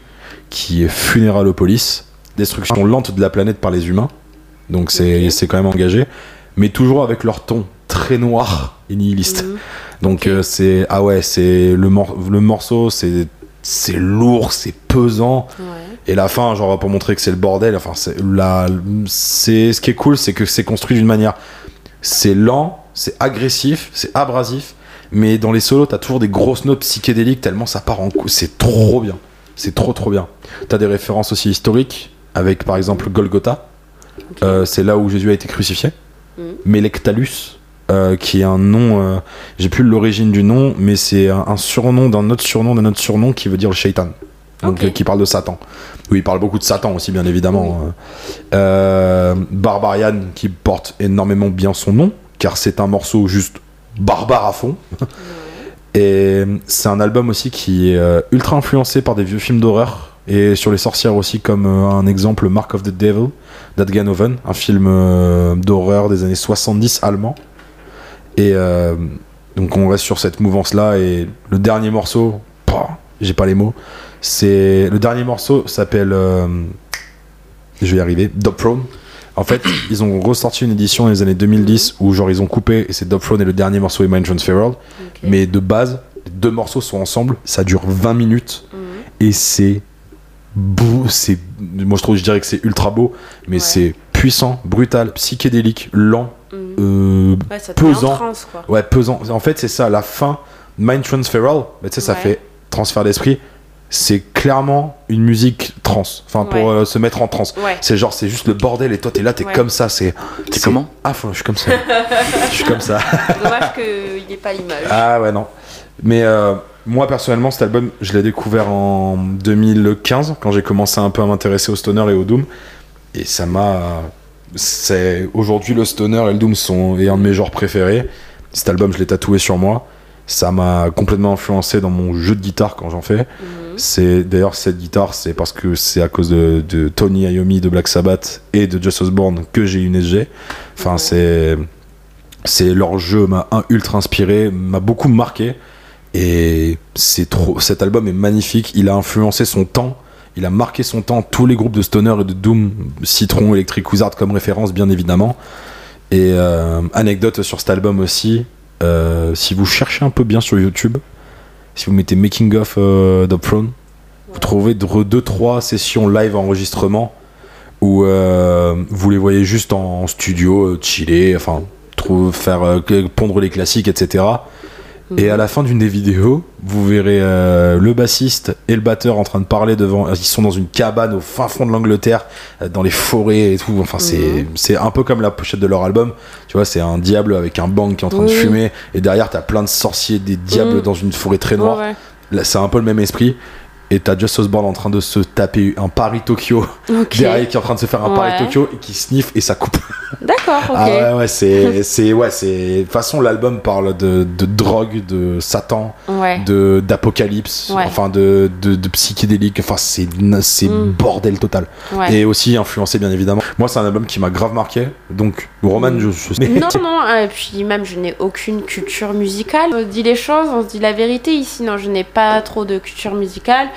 qui est Funeralopolis, destruction lente de la planète par les humains. Donc c'est quand même engagé, mais toujours avec leur ton très noir et nihiliste. Mhm. Donc euh, c'est ah ouais, c'est le, mor- le morceau, c'est c'est lourd, c'est pesant. Ouais. Et la fin, genre pour montrer que c'est le bordel, enfin c'est la c'est ce qui est cool, c'est que c'est construit d'une manière c'est lent, c'est agressif, c'est abrasif, mais dans les solos, t'as toujours des grosses notes psychédéliques tellement ça part en coup, c'est trop bien. C'est trop trop bien. T'as des références aussi historiques avec par exemple Golgotha. Euh, c'est là où Jésus a été crucifié. Mhm. Melectalus, euh, qui est un nom, euh, j'ai plus l'origine du nom, mais c'est un, un surnom d'un autre surnom d'un autre surnom qui veut dire le shaitan. Donc qui parle de Satan. Oui, il parle beaucoup de Satan aussi, bien évidemment. Euh, Barbarian, qui porte énormément bien son nom, car c'est un morceau juste barbare à fond. Et c'est un album aussi qui est euh, ultra influencé par des vieux films d'horreur et sur les sorcières aussi, comme euh, un exemple Mark of the Devil d'Adganoven, un film euh, d'horreur des années 70 allemand. Et euh, donc on reste sur cette mouvance là. Et le dernier morceau, j'ai pas les mots, c'est le dernier morceau s'appelle, euh, je vais y arriver, Dopthrone. En fait, [CLEARS THROAT] ils ont ressorti une édition dans les années 2010 où genre ils ont coupé et c'est Dopthrone et le dernier morceau est Mind Transferal. Ok. Mais de base, les deux morceaux sont ensemble, ça dure 20 minutes Mhm. et c'est beau, c'est moi je trouve je dirais que c'est ultra beau, mais Ouais. c'est puissant, brutal, psychédélique, lent, Mhm. euh, Ouais, ça en pesant. quoi. ouais pesant. En fait, c'est ça la fin mind transferal, mais tu sais ça Ouais. fait transfert d'esprit. C'est clairement une musique trans, enfin pour euh, se mettre en transe. Ouais. C'est genre c'est juste le bordel et toi t'es là t'es Ouais. comme ça, c'est T'es comment? Ah je suis comme ça. je suis comme ça. [LAUGHS] Dommage qu'il n'y ait pas l'image. Ah ouais, non. Mais euh, moi, personnellement, cet album, je l'ai découvert en 2015, quand j'ai commencé un peu à m'intéresser au stoner et au doom. Et ça m'a. C'est Aujourd'hui, le stoner et le doom sont est un de mes genres préférés. Cet album, je l'ai tatoué sur moi. Ça m'a complètement influencé dans mon jeu de guitare quand j'en fais. Mhm. C'est d'ailleurs cette guitare, c'est parce que c'est à cause de, de Tony Iommi de Black Sabbath et de Just Osborne que j'ai une SG. Enfin, Ouais. c'est c'est leur jeu m'a ultra inspiré, m'a beaucoup marqué et c'est trop. Cet album est magnifique. Il a influencé son temps. Il a marqué son temps. Tous les groupes de stoner et de doom, Citron, Electric Wizard comme référence, bien évidemment. Et euh, anecdote sur cet album aussi. euh, si vous cherchez un peu bien sur YouTube, si vous mettez Making of euh, Throne, vous trouvez 2-3 sessions live enregistrement où euh, vous les voyez juste en studio, euh, chiller, enfin, faire euh, pondre les classiques, etc. Et Mhm. à la fin d'une des vidéos, vous verrez euh, le bassiste et le batteur en train de parler devant. Ils sont dans une cabane au fin fond de l'Angleterre, euh, dans les forêts et tout. Enfin, c'est Mhm. c'est un peu comme la pochette de leur album. Tu vois, c'est un diable avec un bang qui est en train de Oui, fumer. Et derrière, t'as plein de sorciers, des diables Mhm. dans une forêt très Ouais, noire. ouais. Là, c'est un peu le même esprit. Et t'as Just Osborne en train de se taper un Paris Tokyo Ok. derrière qui est en train de se faire un Paris. Tokyo et qui sniffe et ça coupe. D'accord. Ah ouais ouais c'est [LAUGHS] c'est ouais c'est de toute façon l'album parle de, de drogue de Satan Ouais. de d'apocalypse enfin de, de, de psychédélique enfin c'est c'est Mm. bordel total et aussi influencé bien évidemment moi c'est un album qui m'a grave marqué donc Roman Mm. je, je- Non, non, et puis même je n'ai aucune culture musicale. On se dit les choses, on se dit la vérité ici. Non, je n'ai pas trop de culture musicale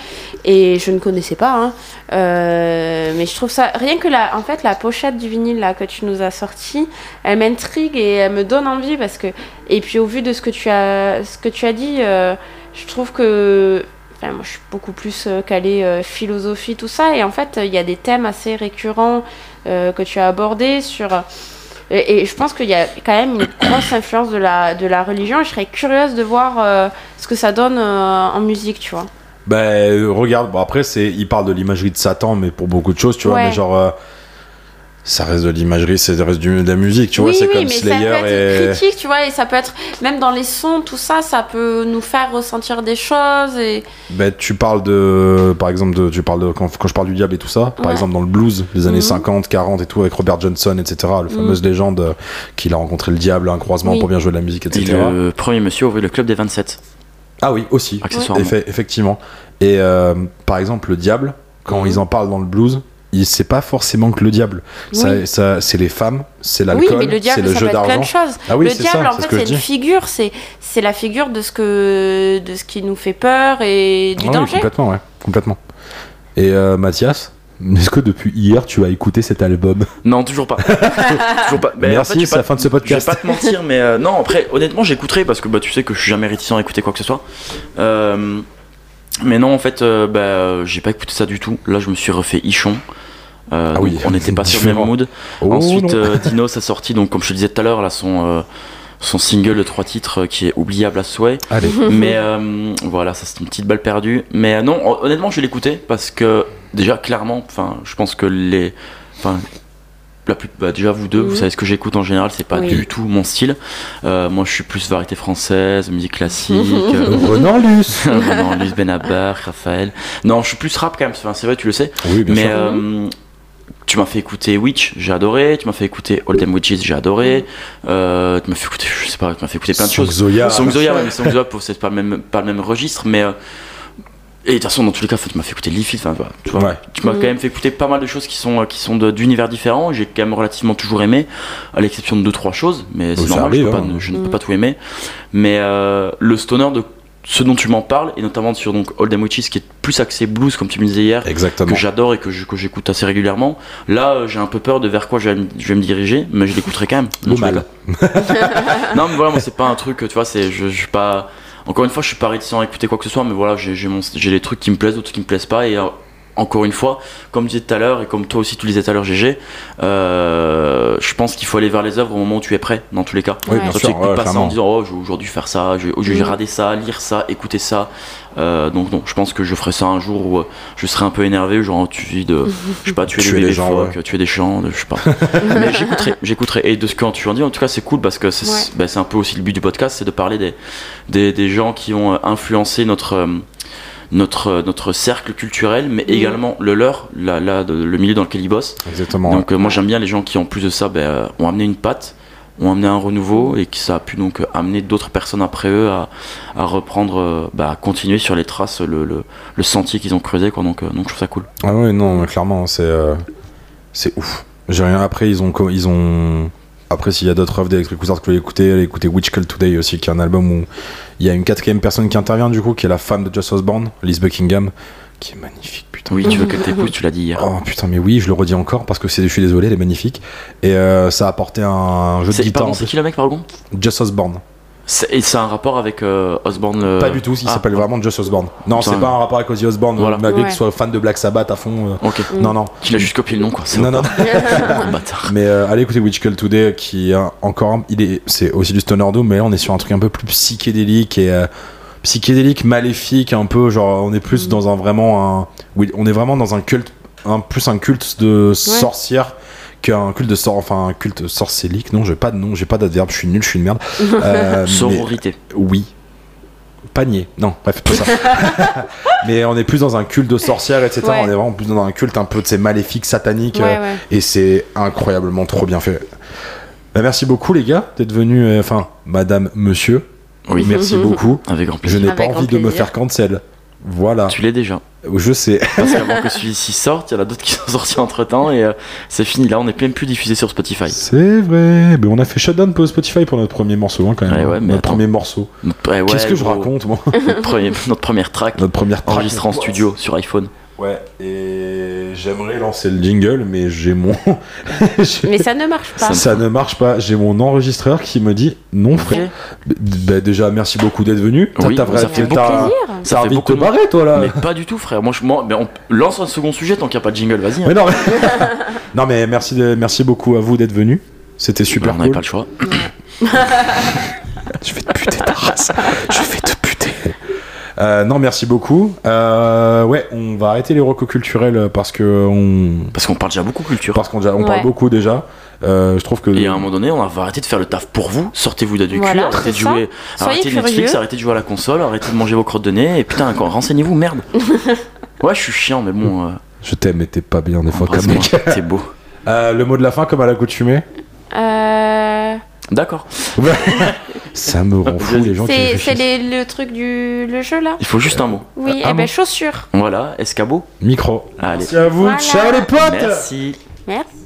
et je ne connaissais pas. hein. Euh, mais je trouve ça, rien que la, en fait, la pochette du vinyle là que tu nous as sorti, elle m'intrigue et elle me donne envie parce que, et puis au vu de ce que tu as, ce que tu as dit, euh, je trouve que Enfin, moi, je suis beaucoup plus euh, calée philosophie, tout ça. Et en fait, il y a des thèmes assez récurrents que tu as abordés sur Et, je pense qu'il y a quand même une grosse influence de la, de la religion. Je serais curieuse de voir ce que ça donne en musique, tu vois. Bah, euh, regarde, bon, après, c'est, il parle de l'imagerie de Satan, mais pour beaucoup de choses, tu vois, Ouais. mais genre. euh, ça reste de l'imagerie, c'est ça reste du, de la musique, tu vois, oui, c'est oui, comme mais Slayer ça peut être et. critique, tu vois, et ça peut être, même dans les sons, tout ça, ça peut nous faire ressentir des choses. Et... Bah, tu parles de. Par exemple, de, tu parles de. Quand, quand je parle du diable et tout ça, par exemple dans le blues des années Mhm. 50, 40 et tout, avec Robert Johnson, etc., la fameuse légende euh, qu'il a rencontré le diable, un croisement Oui. pour bien jouer de la musique, Et etc. le premier monsieur a ouvert le club des 27, Ah oui, aussi. accessoirement. Effe- effectivement. Et euh, par exemple, le diable, quand Mhm. ils en parlent dans le blues, il- c'est pas forcément que le diable. Ça, Oui. ça, c'est les femmes, c'est Oui, l'alcool, mais le c'est diable, le ça jeu peut être plein d'argent. de choses. Ah oui, le c'est diable, ça, en fait, c'est une dis. figure, c'est c'est la figure de ce que de ce qui nous fait peur et du Ah oui, danger. complètement, ouais, complètement. Et euh, Mathias, est-ce que depuis hier tu as écouté cet album Non, toujours pas. [LAUGHS] toujours pas. Mais en Merci, fait, j'ai c'est la fin de ce Je vais podcast. pas te mentir, mais euh, non, après, honnêtement, j'écouterai parce que bah, tu sais que je suis jamais réticent à écouter quoi que ce soit. Euh, mais non, en fait, euh, bah, j'ai pas écouté ça du tout. Là, je me suis refait Ichon. Euh, Ah oui, on n'était pas sur le même mood. Oh, Ensuite, non. euh, Dinos a sorti, donc comme je te disais tout à l'heure, là, son, son single de trois titres qui est oubliable à souhait. Allez, Mais euh, voilà, ça c'est une petite balle perdue. Mais non, hon- honnêtement, je vais l'écouter parce que déjà, clairement, enfin, je pense que les. Enfin, la plus, bah, déjà, vous deux, vous Mhm. savez ce que j'écoute en général, c'est pas Oui. du tout mon style. Euh, moi, je suis plus variété française, musique classique. [LAUGHS] euh, Renan Luce. [LAUGHS] non, Luce Benabar, Raphaël. Non, je suis plus rap quand même, enfin, c'est vrai, tu le sais. Oui, bien Mais sûr. euh, tu m'as fait écouter Witch, j'ai adoré. Tu m'as fait écouter All Them Witches, j'ai adoré. Euh, tu m'as fait écouter, je sais pas, tu m'as fait écouter plein de Song choses. Zoya. Song Zoya, ouais, mais Song Zoya, c'est pas le même, pas le même registre, mais. Et de toute façon, dans tous les cas, tu m'as fait écouter Leafy, enfin, tu vois. Ouais. Tu m'as Mhm. quand même fait écouter pas mal de choses qui sont, euh, qui sont d'univers différents. J'ai quand même relativement toujours aimé, à l'exception de deux trois choses, mais c'est ça normal, je, peux hein. ne- je ne peux pas tout aimer. Mais euh, le stoner de ce dont tu m'en parles, et notamment sur donc Them Witches, qui est plus axé blues, comme tu me disais hier, Exactement. que j'adore et que j'écoute assez régulièrement. Là, euh, j'ai un peu peur de vers quoi je vais, me- je vais me diriger, mais je l'écouterai quand même. les mal. [LAUGHS] non, mais voilà, moi, c'est pas un truc, tu vois, c'est, je, je suis pas. Encore une fois, je suis pas réticent à écouter quoi que ce soit, mais voilà, j'ai, des trucs qui me plaisent, d'autres qui me plaisent pas, et euh, encore une fois, comme je disais tout à l'heure, et comme toi aussi tu le disais tout à l'heure, GG, euh, je pense qu'il faut aller vers les œuvres au moment où tu es prêt, dans tous les cas. Oui, bien sûr. ouais, pas ça en disant oh je vais aujourd'hui faire ça, je vais, Mhm. regarder ça, lire ça, écouter ça. Euh, donc non, je pense que je ferai ça un jour où euh, je serai un peu énervé, genre tu vis de, je sais pas, tuer, [LAUGHS] Tuer bébés gens, phoques, ouais. tuer des champs, je sais pas. [LAUGHS] Mais j'écouterai, j'écouterai. Et de ce que tu en dis, en tout cas c'est cool parce que c'est, Ouais. c'est un peu aussi le but du podcast, c'est de parler des, des, des gens qui ont influencé notre euh, notre, notre cercle culturel, mais également le leur, là, là, le milieu dans lequel ils bossent. Exactement. Donc euh, moi j'aime bien les gens qui en plus de ça ben, euh, ont amené une patte, ont amené un renouveau et qui ça a pu donc euh, amener d'autres personnes après eux à, à reprendre, bah, à continuer sur les traces, le, le, le sentier qu'ils ont creusé quoi. Donc, donc je trouve ça cool. Ah ouais, non, clairement, c'est euh, c'est ouf. J'ai rien. Après, ils ont ils ont. Après, s'il y a d'autres œuvres d'Electric Wizard que vous voulez écouter, allez écouter Witch Cult Today aussi, qui est un album où il y a une quatrième personne qui intervient du coup, qui est la femme de Just Osborne, Liz Buckingham, qui est magnifique, putain. Oui, tu veux qu'elle t'écoute, tu l'as dit hier. Oh putain, mais oui, je le redis encore parce que c'est, je suis désolé, elle est magnifique. Et euh, ça a apporté un jeu de guitare. c'est qui le mec pardon? Just Osborne. Et c'est un rapport avec euh, Osborne le- Pas du tout, il Ah, s'appelle vraiment Just Osborne. Non, c'est pas un rapport avec Ozzy Osbourne, Voilà. malgré Ouais. qu'il soit fan de Black Sabbath à fond. euh, Ok. Non, non. Tu l'as juste copié le nom quoi. C'est Non, non. [LAUGHS] Mais euh, allez écouter Witch Cult Today qui est encore il est c'est aussi du stoner doom mais là on est sur un truc un peu plus psychédélique et euh, psychédélique maléfique un peu genre on est plus Mhm. dans un vraiment un oui, on est vraiment dans un culte un plus un culte de sorcière qu'un culte de sor enfin un culte sorcélique non j'ai pas de nom j'ai pas d'adverbe je suis nul je suis une merde [LAUGHS] Euh, mais- Sororité. oui panier non bref tout ça [LAUGHS] mais on est plus dans un culte de sorcière etc Ouais. on est vraiment plus dans un culte un peu de ces maléfiques sataniques Ouais, euh, ouais. et c'est incroyablement trop bien fait. Bah, merci beaucoup les gars d'être venus, euh, enfin madame, monsieur, Oui. merci [LAUGHS] beaucoup. Avec grand Je plaisir. n'ai Avec pas envie de me faire cancel. Voilà, Tu l'es déjà. Je sais. [LAUGHS] Parce qu'avant que celui-ci sorte, il y en a d'autres qui sont sortis entre temps et euh, c'est fini. Là, on n'est même plus diffusé sur Spotify. C'est vrai, mais on a fait shutdown pour Spotify pour notre premier morceau hein, quand même. Ouais, hein. ouais, notre attends. premier morceau. Notre- ouais, Qu'est-ce que je raconte moi notre, premier- notre première track Notre première track. enregistrée en studio sur iPhone. Ouais, et j'aimerais lancer le jingle, mais j'ai mon. [LAUGHS] Mais ça ne marche pas. Ça ne marche pas. J'ai mon enregistreur qui me dit non, frère. Bah, déjà, merci beaucoup d'être venu. T'as- Oui, t'as ça fait beaucoup plaisir. Ça fait envie de beaucoup te de barrer, toi là Mais pas du tout, frère. Moi, je, moi mais on lance un second sujet tant qu'il n'y a pas de jingle. Vas-y. hein. Mais non, mais... [LAUGHS] non, mais merci, de- merci beaucoup à vous d'être venus. C'était super on n'avait cool. pas le choix. [LAUGHS] Je vais te buter ta race. Je vais te buter. Euh, non, merci beaucoup. Euh, ouais, on va arrêter les recos culturels parce que on, Parce qu'on parle déjà beaucoup culture. parce qu'on déjà- on parle beaucoup déjà. Euh, je trouve que Et à un moment donné, on va arrêter de faire le taf pour vous. Sortez-vous de du cul, Voilà, arrêtez de jouer, Soyez arrêtez Netflix, curieux. arrêtez de jouer à la console, arrêtez de manger vos crottes de nez. Et putain, encore, renseignez-vous, merde. [LAUGHS] ouais, je suis chiant, mais bon. euh, je t'aime, mais t'es pas bien des fois comme mec. T'es beau. [LAUGHS] Euh, le mot de la fin, comme à l'accoutumée? Euh, D'accord. Ça me rend fou les gens qui c'est le truc du le jeu là Il faut juste un mot. Oui, un eh ben mot. chaussures. Voilà, escabeau. Micro. Allez. Merci à vous. Voilà. Ciao les potes. Merci. Merci.